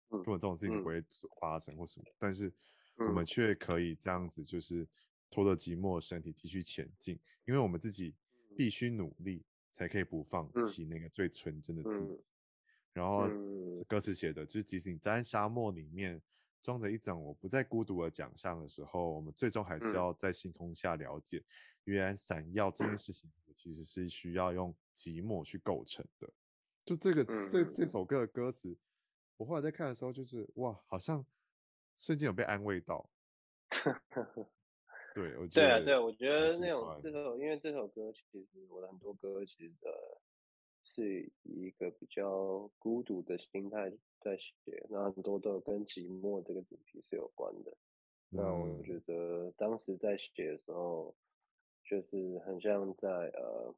根本这种事情不会发生或什么，嗯、但是我们却可以这样子，就是拖着寂寞的身体继续前进，因为我们自己必须努力，才可以不放弃那个最纯真的自己。然后歌词写的就是，即使你在沙漠里面。装着一整我不再孤独的奖项的时候，我们最终还是要在星空下了解，原来闪耀这件事情其实是需要用寂寞去构成的。就这个这这首歌的歌词，我后来在看的时候，就是哇，好像瞬间有被安慰到。对，我觉得对啊，对，我觉得那种这首，因为这首歌其实我的很多歌其实的。是以一个比较孤独的心态在写，那很多都跟寂寞这个主题是有关的。嗯、那我觉得当时在写的时候，就是很像在呃，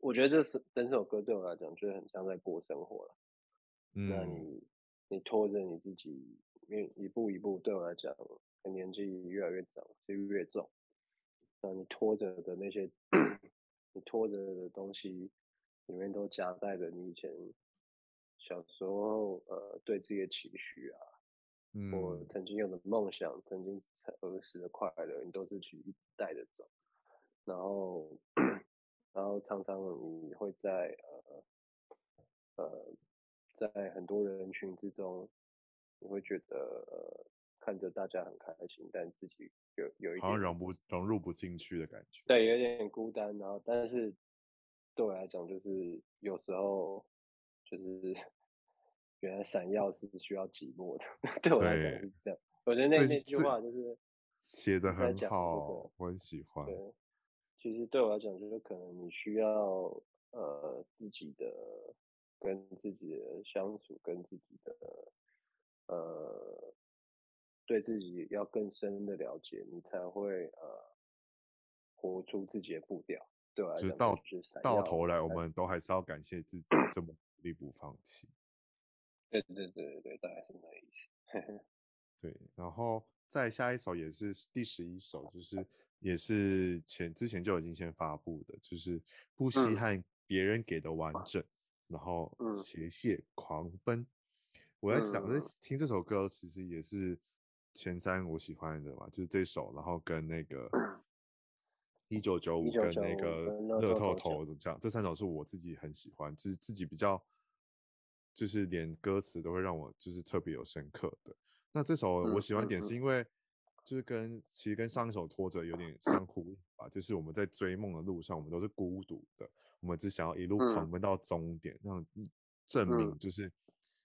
我觉得这是整首歌对我来讲，就是很像在过生活了。嗯、那你你拖着你自己，一一步一步，对我来讲，年纪越来越长，就越重。那你拖着的那些，你拖着的东西。里面都夹带着你以前小时候呃对自己的期许啊，嗯，我曾经有的梦想，曾经儿时的快乐，你都是去带着走，然后然后常常你会在呃呃在很多人群之中，你会觉得呃看着大家很开心，但自己有有一点好像融不融入不进去的感觉，对，有点孤单，然后但是。对我来讲，就是有时候就是 原来闪耀是需要寂寞的。对我来讲是这样，我觉得那那句话就是写的很好，我很喜欢。对，其实对我来讲，就是可能你需要呃自己的跟自己的相处，跟自己的呃对自己要更深的了解，你才会呃活出自己的步调。对，就是到到头来，我们都还是要感谢自己这么努力不放弃。对对对对对，大概是那意思。对，然后再下一首也是第十一首，就是也是前之前就已经先发布的，就是不稀罕别人给的完整，嗯、然后斜线狂奔。嗯、我在想，在听这首歌，其实也是前三我喜欢的嘛，就是这首，然后跟那个。一九九五跟那个乐透头这样，这三首是我自己很喜欢，自自己比较，就是连歌词都会让我就是特别有深刻的。那这首我喜欢点是因为，就是跟其实跟上一首拖着有点相呼应吧，就是我们在追梦的路上，我们都是孤独的，我们只想要一路狂奔到终点，让证明就是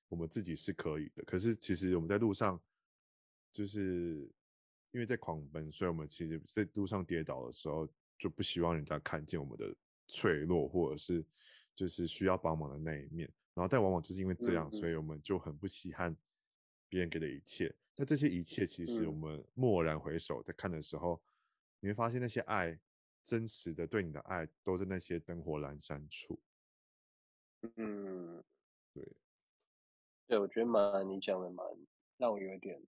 我们自己是可以的。可是其实我们在路上就是。因为在狂奔，所以我们其实在路上跌倒的时候，就不希望人家看见我们的脆弱，或者是就是需要帮忙的那一面。然后，但往往就是因为这样，所以我们就很不稀罕别人给的一切。那这些一切，其实我们蓦然回首在看的时候，你会发现那些爱，真实的对你的爱，都在那些灯火阑珊处。嗯，对，对，我觉得蛮你讲的蛮让我有一点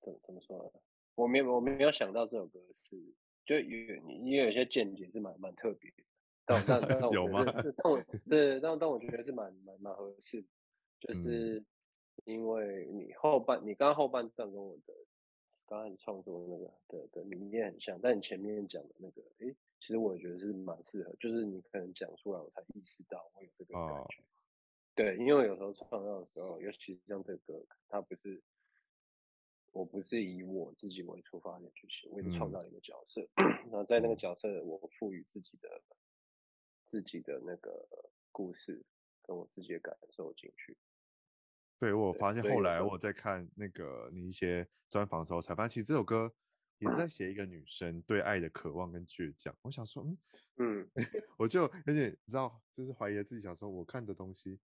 怎么怎么说呢？我没有，我没有想到这首歌是，就有你，你有些见解是蛮蛮特别的，但但 但我？但 我对，但但我觉得是蛮蛮蛮合适的，就是因为你后半，你刚刚后半段跟我的刚开始创作的那个的的理念很像，但你前面讲的那个，哎，其实我也觉得是蛮适合，就是你可能讲出来，我才意识到我有这个感觉。Oh. 对，因为有时候创造的时候，尤其是像这个歌，它不是，我不是以我自己为出发点去写，为了创造一个角色，嗯、然后在那个角色，我赋予自己的自己的那个故事，跟我自己的感受进去。对，我发现后来我在看那个你一些专访的时候，才发现其实这首歌也在写一个女生对爱的渴望跟倔强。我想说，嗯嗯，我就有点你知道，就是怀疑自己，想说我看的东西。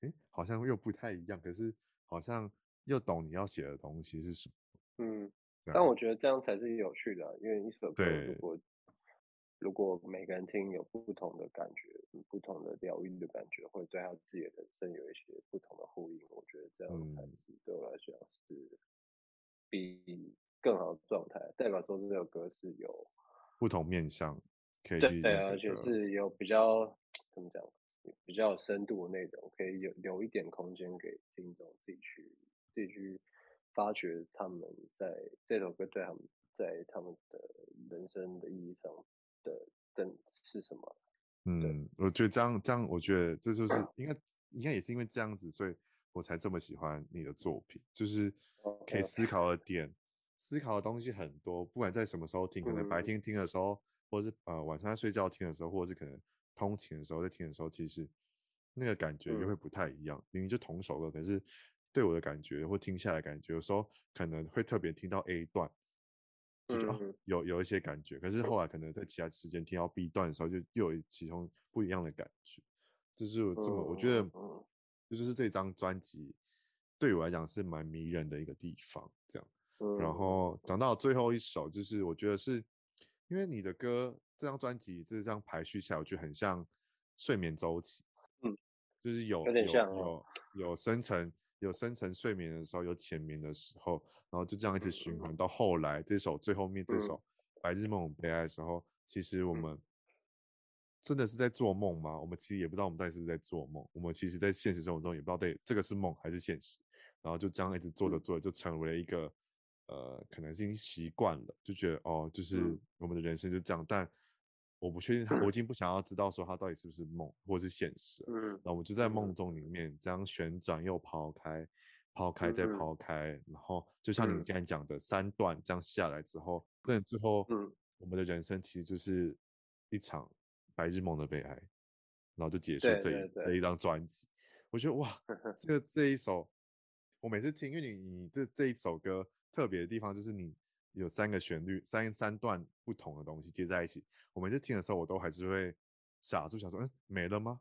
哎，好像又不太一样，可是好像又懂你要写的东西是什么。嗯，但我觉得这样才是有趣的啊，因为一首歌如果如果每个人听有不同的感觉，不同的疗愈的感觉，会对他自己的人生有一些不同的呼应。我觉得这样才是对我来讲是比更好的状态，代表说这首歌是有不同面向可以去对，而且是有比较怎么讲？比较有深度的内容，可以有留一点空间给听众自己去自己去发掘他们在这首歌对他们在他们的人生的意义上的真是什么？嗯，我觉得这样这样，我觉得这就是应该应该也是因为这样子，所以我才这么喜欢你的作品，就是可以思考的点.思考的东西很多，不管在什么时候听，可能白天听的时候，嗯、或者是呃晚上在睡觉听的时候，或者是可能。通勤的时候，在听的时候，其实那个感觉又会不太一样。明明就同首歌，可是对我的感觉或听下来的感觉，有时候可能会特别听到 A 段，就觉得、嗯哦、有有一些感觉。可是后来可能在其他时间听到 B 段的时候，就又有其中不一样的感觉。就是这么，我觉得这就是这张专辑对我来讲是蛮迷人的一个地方。这样，然后讲到最后一首，就是我觉得是因为你的歌。这张专辑这张排序下来，我觉得很像睡眠周期，嗯，就是有有有有深层有深层睡眠的时候，有浅眠的时候，然后就这样一直循环、嗯、到后来这首最后面这首《白日梦悲哀》的时候，嗯、其实我们真的是在做梦吗？我们其实也不知道我们到底是不是在做梦。我们其实，在现实生活中也不知道对这个是梦还是现实，然后就这样一直做着做着，就成为了一个呃，可能是已经习惯了，就觉得哦，就是我们的人生就这样，但。我不确定他，我已经不想要知道说他到底是不是梦或是现实。嗯，那我们就在梦中里面这样旋转又抛开，抛开再抛开，然后就像你刚才讲的三段这样下来之后，但最后，嗯我们的人生其实就是一场白日梦的悲哀，然后就结束这一这一张专辑。我觉得哇，这个这一首，我每次听，因为你你这这一首歌特别的地方就是你。有三个旋律，三三段不同的东西接在一起。我每次听的时候，我都还是会傻住，想说：“嗯，没了吗？”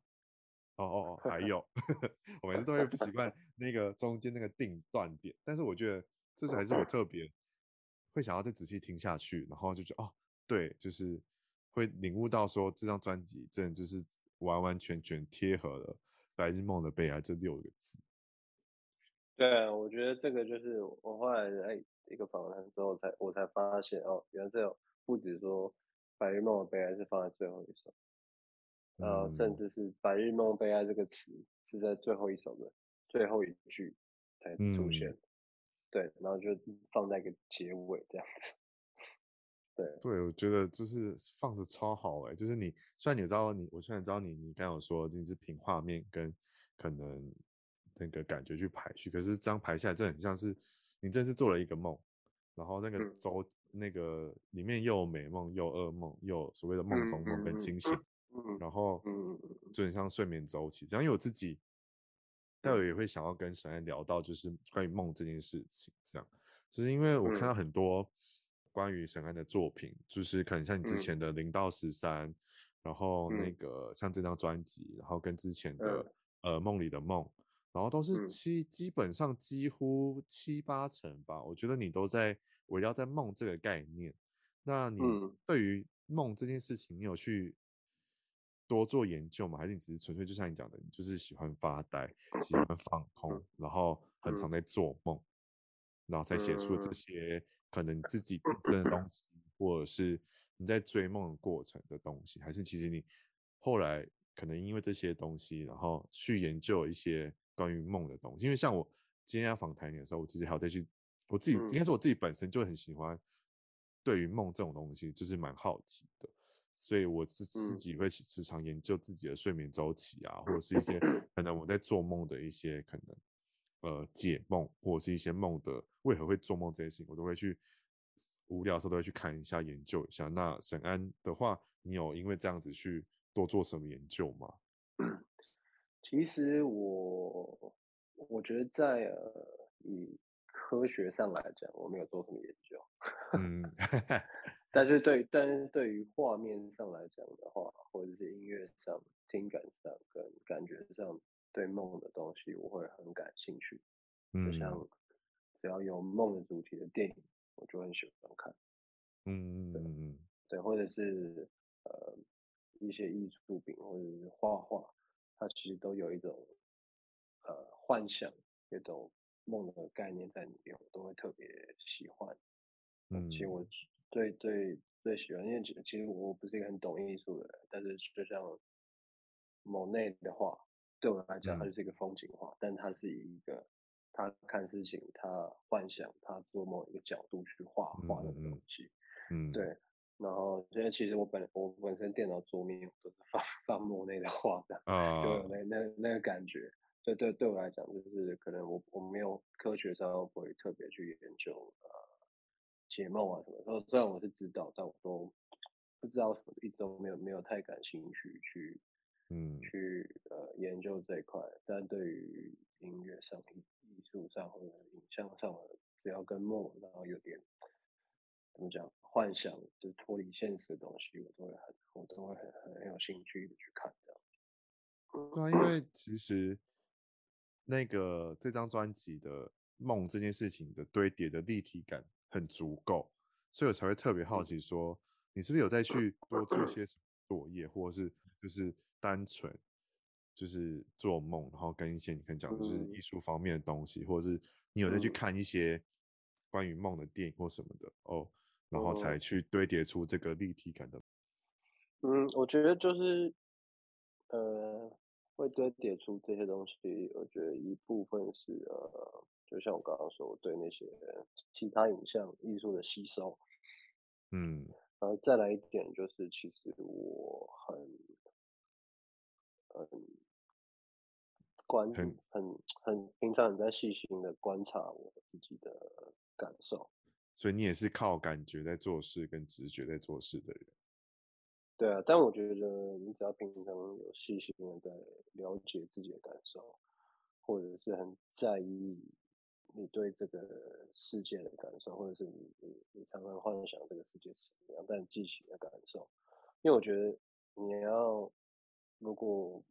哦哦哦，还有。我每次都会不习惯 那个中间那个定断点，但是我觉得这是还是我特别会想要再仔细听下去，然后就觉得哦，对，就是会领悟到说这张专辑真的就是完完全全贴合了《白日梦的悲哀》这六个字。对，我觉得这个就是我后来哎。一个访谈之后才，才我才发现哦，原来这有不止说《白日梦的悲哀》是放在最后一首，然甚至是《白日梦悲哀》这个词是在最后一首的最后一句才出现，嗯、对，然后就放在一个结尾这样子。对，对，我觉得就是放的超好哎，就是你虽然你知道你，我虽然知道你，你刚有说你是凭画面跟可能那个感觉去排序，可是这样排下来，这很像是。你真是做了一个梦，然后那个周、嗯、那个里面又有美梦，又有噩梦，又有所谓的梦中梦跟清醒，然后就很像睡眠周期。这样，因为我自己待会也会想要跟沈安聊到，就是关于梦这件事情。这样，只是因为我看到很多关于沈安的作品，就是可能像你之前的零到十三，然后那个像这张专辑，然后跟之前的呃梦里的梦。然后都是七，基本上几乎七八成吧。我觉得你都在围绕在梦这个概念。那你对于梦这件事情，你有去多做研究吗？还是你只是纯粹就像你讲的，你就是喜欢发呆，喜欢放空，然后很常在做梦，然后才写出这些可能自己本身的东西，或者是你在追梦的过程的东西？还是其实你后来可能因为这些东西，然后去研究一些？关于梦的东西，因为像我今天要访谈你的时候，我其实还要再去我自己应该是我自己本身就很喜欢对于梦这种东西，就是蛮好奇的，所以我自自己会时常研究自己的睡眠周期啊，或者是一些 可能我在做梦的一些可能呃解梦，或者是一些梦的为何会做梦这些事情，我都会去无聊的时候都会去看一下研究一下。那沈安的话，你有因为这样子去多做什么研究吗？其实我我觉得在呃以科学上来讲，我没有做什么研究。嗯，但是对但是对于画面上来讲的话，或者是音乐上、听感上跟感觉上对梦的东西，我会很感兴趣。嗯，就像只要有梦的主题的电影，我就很喜欢看。嗯嗯嗯嗯，对，或者是呃一些艺术品或者是画画。它其实都有一种呃幻想，一种梦的概念在里面，我都会特别喜欢。嗯，其实我最最最喜欢，因为其实我不是一个很懂艺术的人，但是就像某内的画，对我来讲，它就是一个风景画，嗯、但它是以一个他看事情，他幻想，他做某一个角度去画画的东西。嗯，嗯对。然后，因为其实我本我本身电脑桌面都是放放莫内的画的，啊，那那那个感觉。所以对对我来讲，就是可能我我没有科学上不会特别去研究呃解梦啊什么。说虽然我是知道，但我都不知道什么，一直都没有没有太感兴趣去嗯去呃研究这一块。但对于音乐上、艺艺术上或者影像上的，只要跟梦然后有点。怎么讲？幻想就是脱离现实的东西，我都会很，我都会很很有兴趣的去看这样。对啊，因为其实那个这张专辑的梦这件事情的堆叠的立体感很足够，所以我才会特别好奇说，你是不是有再去多做些作业，或者是就是单纯就是做梦，然后跟一些你可能讲的就是艺术方面的东西，或者是你有再去看一些关于梦的电影或什么的哦。然后才去堆叠出这个立体感的。嗯，我觉得就是，呃，会堆叠出这些东西。我觉得一部分是呃，就像我刚刚说，我对那些其他影像艺术的吸收。嗯，然后再来一点就是，其实我很，嗯，观很很很平常很在细心的观察我自己的感受。所以你也是靠感觉在做事，跟直觉在做事的人。对啊，但我觉得你只要平常有细心的在了解自己的感受，或者是很在意你对这个世界的感受，或者是你你你常常幻想这个世界是什么样，但记起的感受。因为我觉得你要如果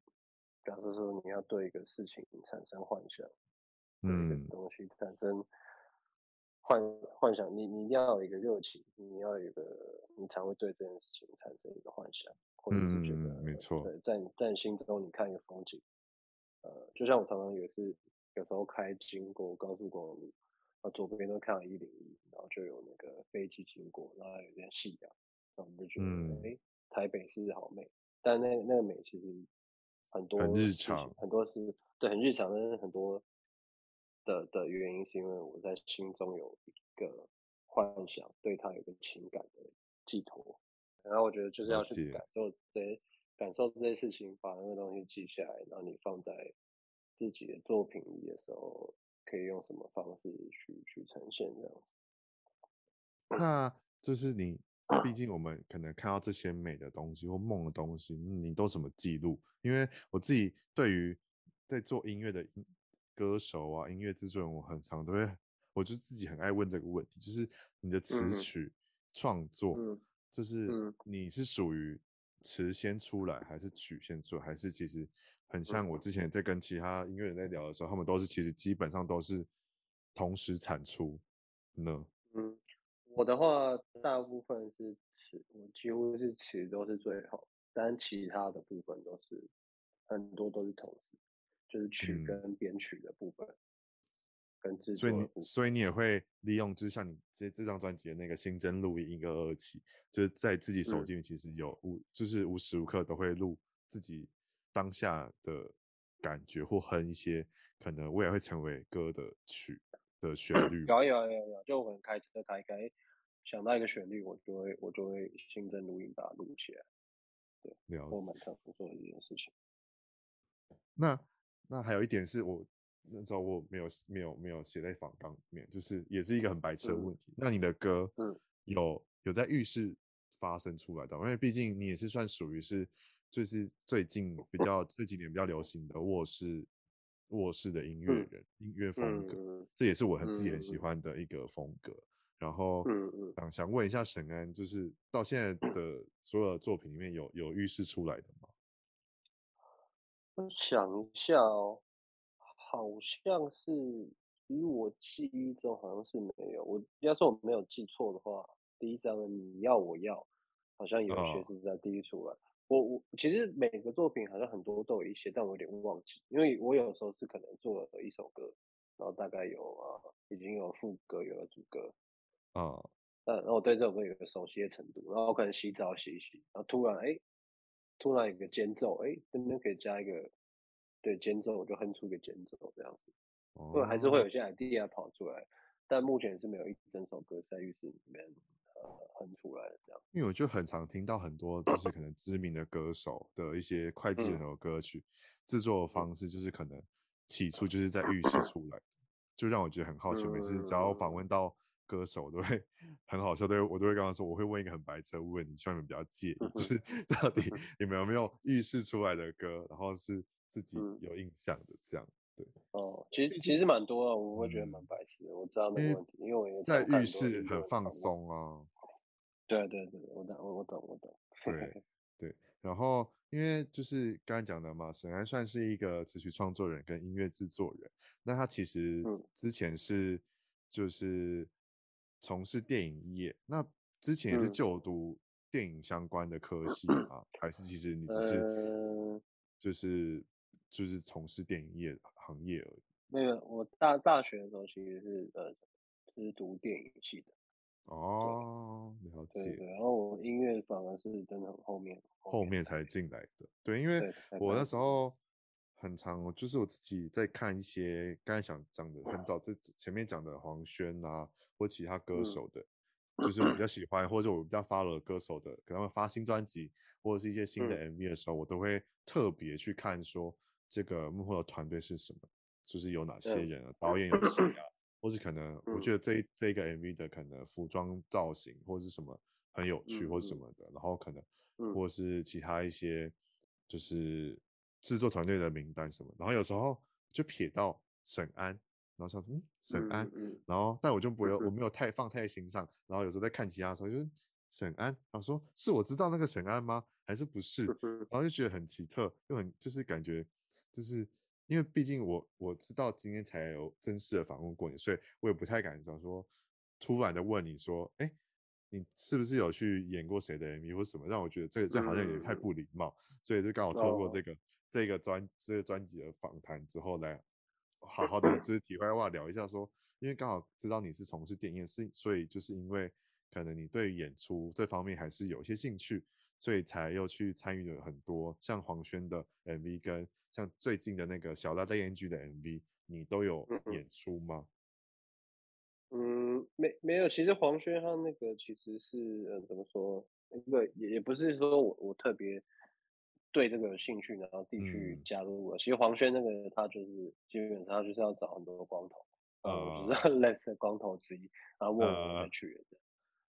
假设说你要对一个事情产生幻想，嗯，东西产生。幻幻想，你你一定要有一个热情，你要有一个，你才会对这件事情产生一个幻想，或者是觉得，嗯、没错，对，在你在你心中，你看一个风景，呃，就像我常常也是有时候开经过高速公路，啊，左边都看到一零一，然后就有那个飞机经过，然后有点夕阳，然后我们就觉得，哎、嗯，台北是好美，但那那个美其实很多很日常，很多是对很日常，但是很多。的的原因是因为我在心中有一个幻想，对他有个情感的寄托，然后我觉得就是要去感受这些感受这些事情，把那个东西记下来，然后你放在自己的作品里的时候，可以用什么方式去去呈现这样。那就是你，毕竟我们可能看到这些美的东西或梦的东西，你都怎么记录？因为我自己对于在做音乐的。歌手啊，音乐制作人，我很常都会，我就自己很爱问这个问题，就是你的词曲创作，嗯、就是你是属于词先出来，还是曲先出来，还是其实很像我之前在跟其他音乐人在聊的时候，他们都是其实基本上都是同时产出呢？嗯，我的话大部分是词，我几乎是词都是最后，但其他的部分都是很多都是同时。就是曲跟编曲的部分，嗯、跟制作，所以你所以你也会利用，就是像你这这张专辑的那个新增录音一个二期，就是在自己手机里其实有无，嗯、就是无时无刻都会录自己当下的感觉或哼一些可能未来会成为歌的曲，的旋律？有有有有，就我可能开车开开，想到一个旋律，我就会我就会新增录音把它录起来。对，我蛮常做的一件事情。那那还有一点是我那时候我没有没有没有写在访纲里面，就是也是一个很白痴的问题。嗯、那你的歌，嗯，有有在浴室发生出来的？因为毕竟你也是算属于是，就是最近比较这几年比较流行的卧室卧室的音乐人、嗯、音乐风格、嗯，这也是我很自己很喜欢的一个风格。嗯、然后，嗯想想问一下沈安，就是到现在的所有的作品里面有有浴室出来的吗？我想一下哦，好像是以我记忆中好像是没有。我要说我没有记错的话，第一张的你要我要，好像有一些是在第一出来。Oh. 我我其实每个作品好像很多都有一些，但我有点忘记，因为我有时候是可能做了一首歌，然后大概有啊已经有副歌有了主歌啊，oh. 但然后我对这首歌有个熟悉的程度，然后我可能洗澡洗一洗，然后突然哎。突然一个间奏，哎，这边可以加一个，对间奏，我就哼出一个间奏这样子，或者，还是会有些 idea 跑出来，但目前是没有一整首歌在浴室里面呃哼出来的这样。因为我就很常听到很多就是可能知名的歌手的一些脍炙人口的歌曲，制、嗯、作的方式就是可能起初就是在浴室出来，就让我觉得很好奇，嗯、每次只要访问到。歌手都会很好笑，对，我都会跟他说，我会问一个很白痴的问题，希望你们比较介意，就是 到底你们有没有预示出来的歌，然后是自己有印象的这样，对。哦，其实其实蛮多的，我会觉得蛮白痴的、嗯，我知道那个问题，因为我也在浴室很放松啊。对对对，我懂我懂我懂。对对，然后因为就是刚才讲的嘛，沈安算是一个词曲创作人跟音乐制作人，那他其实之前是就是。从事电影业，那之前也是就读电影相关的科系啊、嗯，还是其实你只是、呃、就是就是从事电影业行业而已？没有，我大大学的时候其实是呃，就是读电影系的。哦，了解。对，对，然后我音乐反而是真的很后面后面才进来的。对，因为我那时候。很长，就是我自己在看一些刚才想讲的，很早之前面讲的黄轩啊，或其他歌手的，嗯、就是我比较喜欢或者我比较 follow 歌手的，可能发新专辑或者是一些新的 MV 的时候，嗯、我都会特别去看说这个幕后的团队是什么，就是有哪些人啊，导演有谁啊，或是可能 我觉得这这个 MV 的可能服装造型或者是什么很有趣或者什么的，然后可能或是其他一些就是。制作团队的名单什么，然后有时候就瞥到沈安，然后想说嗯沈安，嗯嗯，然后但我就不会，我没有太放太心上，然后有时候在看其他的时候就是沈安，然后说是我知道那个沈安吗？还是不是？然后就觉得很奇特，又很就是感觉就是因为毕竟我我知道今天才有正式的访问过你，所以我也不太敢想说突然的问你说，哎，你是不是有去演过谁的 MV 或什么？让我觉得这这好像也太不礼貌，所以就刚好透过这个。这个专这个专辑的访谈之后来好 好的就是题外话聊一下说，说因为刚好知道你是从事电影是，所以就是因为可能你对演出这方面还是有一些兴趣，所以才又去参与了很多像黄轩的 MV 跟像最近的那个小辣泪 ENG 的 MV，你都有演出吗？嗯，没没有，其实黄轩他那个其实是呃怎么说，那个也也不是说我我特别。对这个有兴趣，然后自己去加入了。嗯、其实黄轩那个他就是基本上他就是要找很多光头，呃、嗯，我知道认识光头之一，然后问我才去。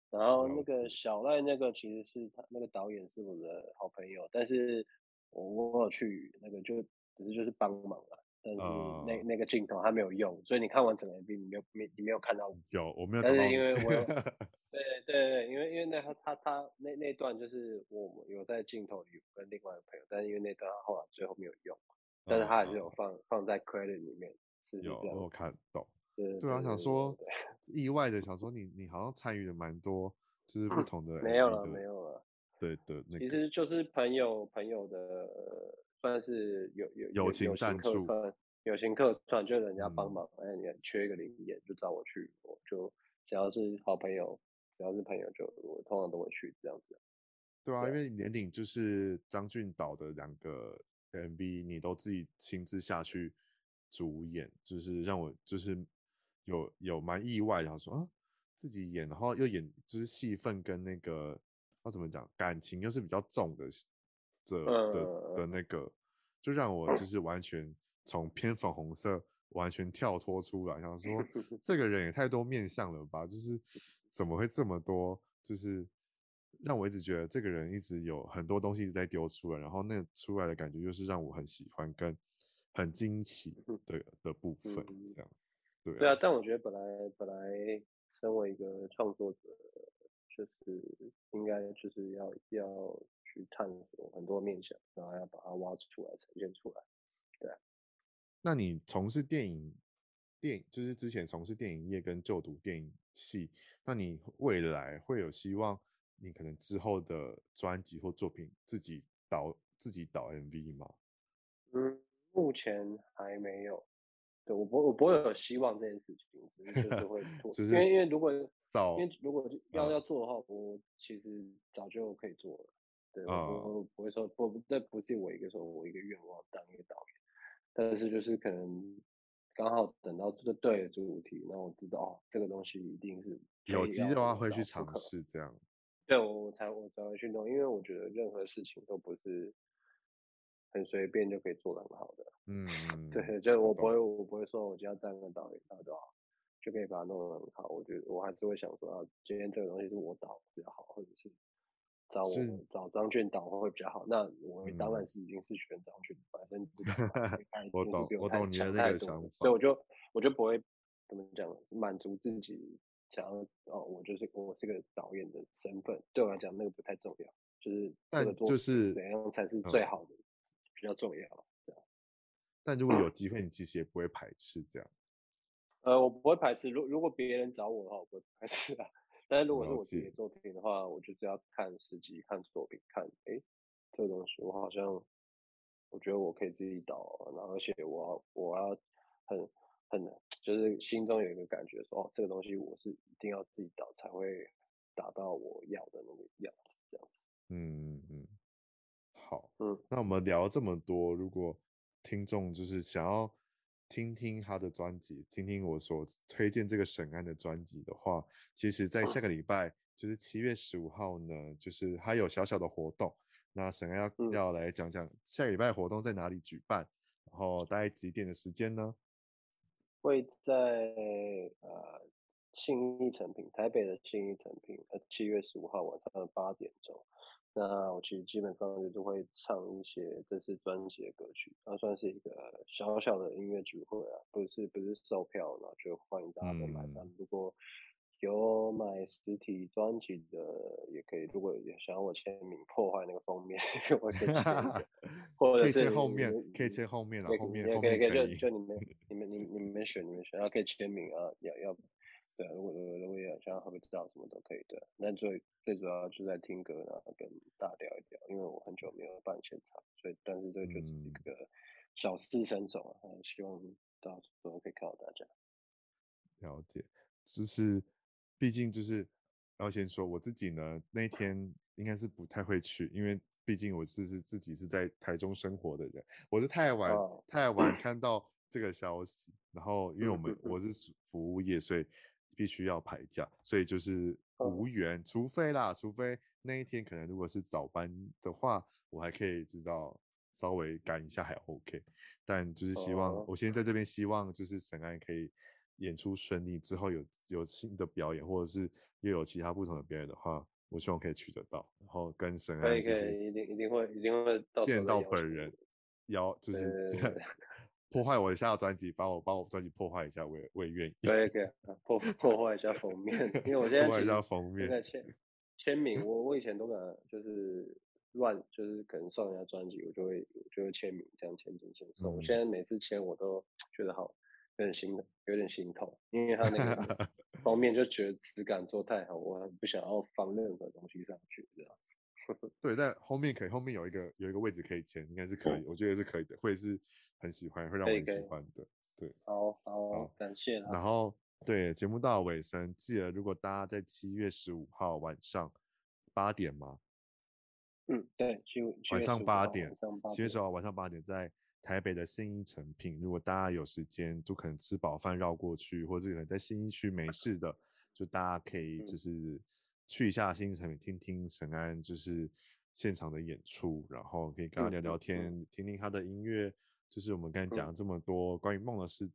然后那个小赖那个其实是他那个导演是我的好朋友，但是我我有去那个就只是就是帮忙了，但是那、嗯、那个镜头他没有用，所以你看完整个 MV 你没有没你没有看到有我没有，但是因为我有。对对对，因为因为那他他他那那段就是我有在镜头里跟另外一个朋友，但是因为那段他后来最后没有用，但是他还是有放、嗯、放在 credit 里面，是有我有看到。对对啊，想说意外的想说你你好像参与了蛮多，就是不同的、嗯、没有了没有了，对的，那个、其实就是朋友朋友的、呃、算是有有友情赞助，友情客串，就人家帮忙，哎、嗯，你缺一个零演就找我去，我就只要是好朋友。只要是朋友就，就我通常都会去这样子。对啊，对因为年底就是张俊导的两个 MV，你都自己亲自下去主演，就是让我就是有有蛮意外的，然后说啊自己演，然后又演就是戏份跟那个要怎么讲，感情又是比较重的这的的的那个，就让我就是完全从偏粉红色完全跳脱出来，想说 这个人也太多面相了吧，就是怎么会这么多，就是。让我一直觉得这个人一直有很多东西一直在丢出来，然后那出来的感觉就是让我很喜欢跟很惊奇 的的部分，这样，对啊，对啊。但我觉得本来本来身为一个创作者，就是应该就是要要去探索很多面向，然后要把它挖出来呈现出来，对啊。那你从事电影电影，就是之前从事电影业跟就读电影系，那你未来会有希望？你可能之后的专辑或作品自己导自己导 MV 吗？嗯，目前还没有。对，我不我不会有希望这件事情，只是就是会 做。因为因为如果早因为如果要要做的话，我其实早就可以做了。对，我不不会说不，这不是我一个说我一个愿望当一个导演，但是就是可能刚好等到这个对的主题，那我知道哦，这个东西一定是有机会的话会去尝试这样。对，我才我才会去弄，因为我觉得任何事情都不是很随便就可以做得很好的。嗯，对，就我不会，我不会说我就要当个导演，导多少就可以把它弄得很好。我觉得我还是会想说，啊，今天这个东西是我导比较好，或者是找我是找张俊导会比较好。那我当然是已经是选张俊，反正 我懂，我懂你的那个想法。所以我就我就不会怎么讲，满足自己。想要哦，我就是我这个导演的身份，对我来讲那个不太重要，就是这个就是怎样才是最好的，嗯、比较重要。但如果有机会，你其实也不会排斥这样。呃，我不会排斥，如如果别人找我的话，我不会排斥啊。但是如果是我自己的作品的话，我就是要看时机，看作品，看哎、欸，这个东西我好像我觉得我可以自己导，然后而且我我要很。很难，就是心中有一个感觉说，哦，这个东西我是一定要自己导才会达到我要的那个样子，这样子。嗯嗯，好，嗯，那我们聊这么多，如果听众就是想要听听他的专辑，听听我所推荐这个沈安的专辑的话，其实，在下个礼拜就是七月十五号呢，就是还有小小的活动。那沈安要、嗯、要来讲讲下个礼拜活动在哪里举办，然后大概几点的时间呢？会在呃信义成品，台北的信义成品，呃七月十五号晚上的八点钟。那我其实基本上就是会唱一些这次专辑的歌曲，它算是一个小小的音乐聚会啊，不是不是售票，然后就欢迎大家都来。嗯、如果有买实体专辑的也可以，如果有想要我签名破坏那个封面，我可以签。或者是后面可以签后面了，后面可以可以就就你们你们你你们选你们选，然后可以签名啊，要要对，如果如果也想要喝个知道什么都可以对。那最最主要就在听歌，然后跟大家聊一聊，因为我很久没有办现场，所以但是这就是一个小试身手啊，希望到时候可以看到大家。了解，就是。毕竟就是要先说我自己呢，那天应该是不太会去，因为毕竟我是是自己是在台中生活的人，我是太晚、oh. 太晚看到这个消息，然后因为我们我是服务业，所以必须要排假，所以就是无缘，oh. 除非啦，除非那一天可能如果是早班的话，我还可以知道稍微赶一下还 OK，但就是希望、oh. 我现在在这边希望就是沈安可以。演出顺利之后有有新的表演，或者是又有其他不同的表演的话，我希望可以取得到，然后跟沈安就是一定一定会一定会见到本人，要就是破坏我一下专辑，把我把我专辑破坏一下，我也我也愿意。可以可以破破坏一下封面，因为我现在破坏一下封面签签名，我我以前都敢就是乱就是可能送人家专辑，我就会我就会签名这样签进签送。我现在每次签我都觉得好。有点心，有点心痛，因为他那个 封面就觉得质感做太好，我很不想要放任何东西上去，这样。对，但后面可以，后面有一个有一个位置可以签，应该是可以，我觉得是可以的，会是很喜欢，会让我很喜欢的。对，好好，感谢。然后对节目到尾声，记得如果大家在七月十五号晚上八点吗？嗯，对，七晚上八点，七月十五号晚上八点在台北的信义成品，如果大家有时间，就可能吃饱饭绕过去，或者可能在信义区没事的，就大家可以就是去一下信义诚品，听听陈安就是现场的演出，然后可以跟他聊聊天，嗯嗯、听听他的音乐。就是我们刚才讲了这么多关于梦的事、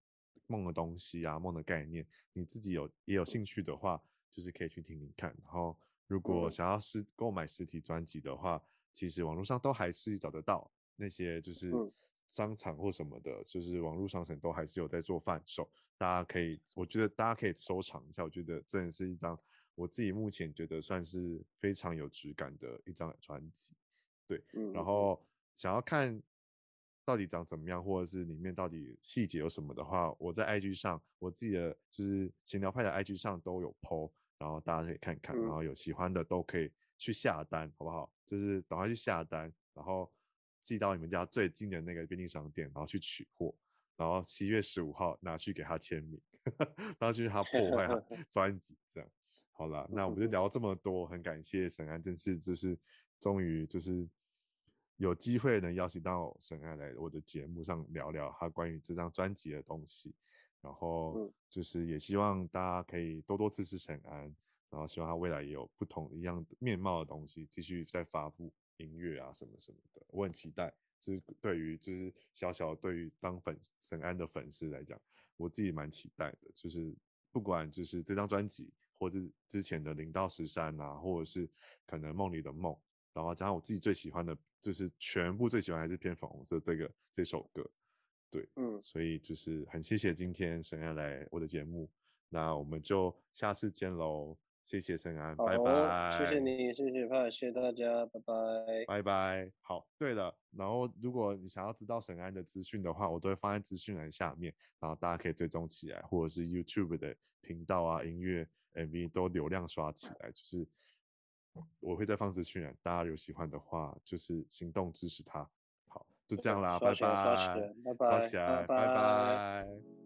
梦的东西啊，梦的概念，你自己有也有兴趣的话，就是可以去听听看。然后，如果想要实购买实体专辑的话，其实网络上都还是找得到那些，就是商场或什么的，就是网络商城都还是有在做贩售。大家可以，我觉得大家可以收藏一下。我觉得真的是一张我自己目前觉得算是非常有质感的一张专辑。对，然后想要看。到底长怎么样，或者是里面到底细节有什么的话，我在 IG 上，我自己的就是闲聊派的 IG 上都有 po，然后大家可以看看，然后有喜欢的都可以去下单，好不好？就是赶快去下单，然后寄到你们家最近的那个便利商店，然后去取货，然后七月十五号拿去给他签名，然后去他破坏他 专辑，这样好了。那我们就聊这么多，很感谢沈安，真是就是终于就是。有机会能邀请到沈安来我的节目上聊聊他关于这张专辑的东西，然后就是也希望大家可以多多支持沈安，然后希望他未来也有不同一样面貌的东西继续再发布音乐啊什么什么的，我很期待。就是对于就是小小对于当粉沈安的粉丝来讲，我自己蛮期待的。就是不管就是这张专辑，或者之前的零到十三啊，或者是可能梦里的梦。然后加上我自己最喜欢的，就是全部最喜欢还是偏粉红色这个这首歌，对，嗯，所以就是很谢谢今天沈安来我的节目，那我们就下次见喽，谢谢沈安，拜拜，谢谢你，谢谢派，谢谢大家，拜拜，拜拜，好，对了，然后如果你想要知道沈安的资讯的话，我都会放在资讯栏下面，然后大家可以追踪起来，或者是 YouTube 的频道啊，音乐 MV 都流量刷起来，就是。我会再放资讯，大家有喜欢的话，就是行动支持他。好，就这样啦，拜拜，拜拜，刷起来，拜拜。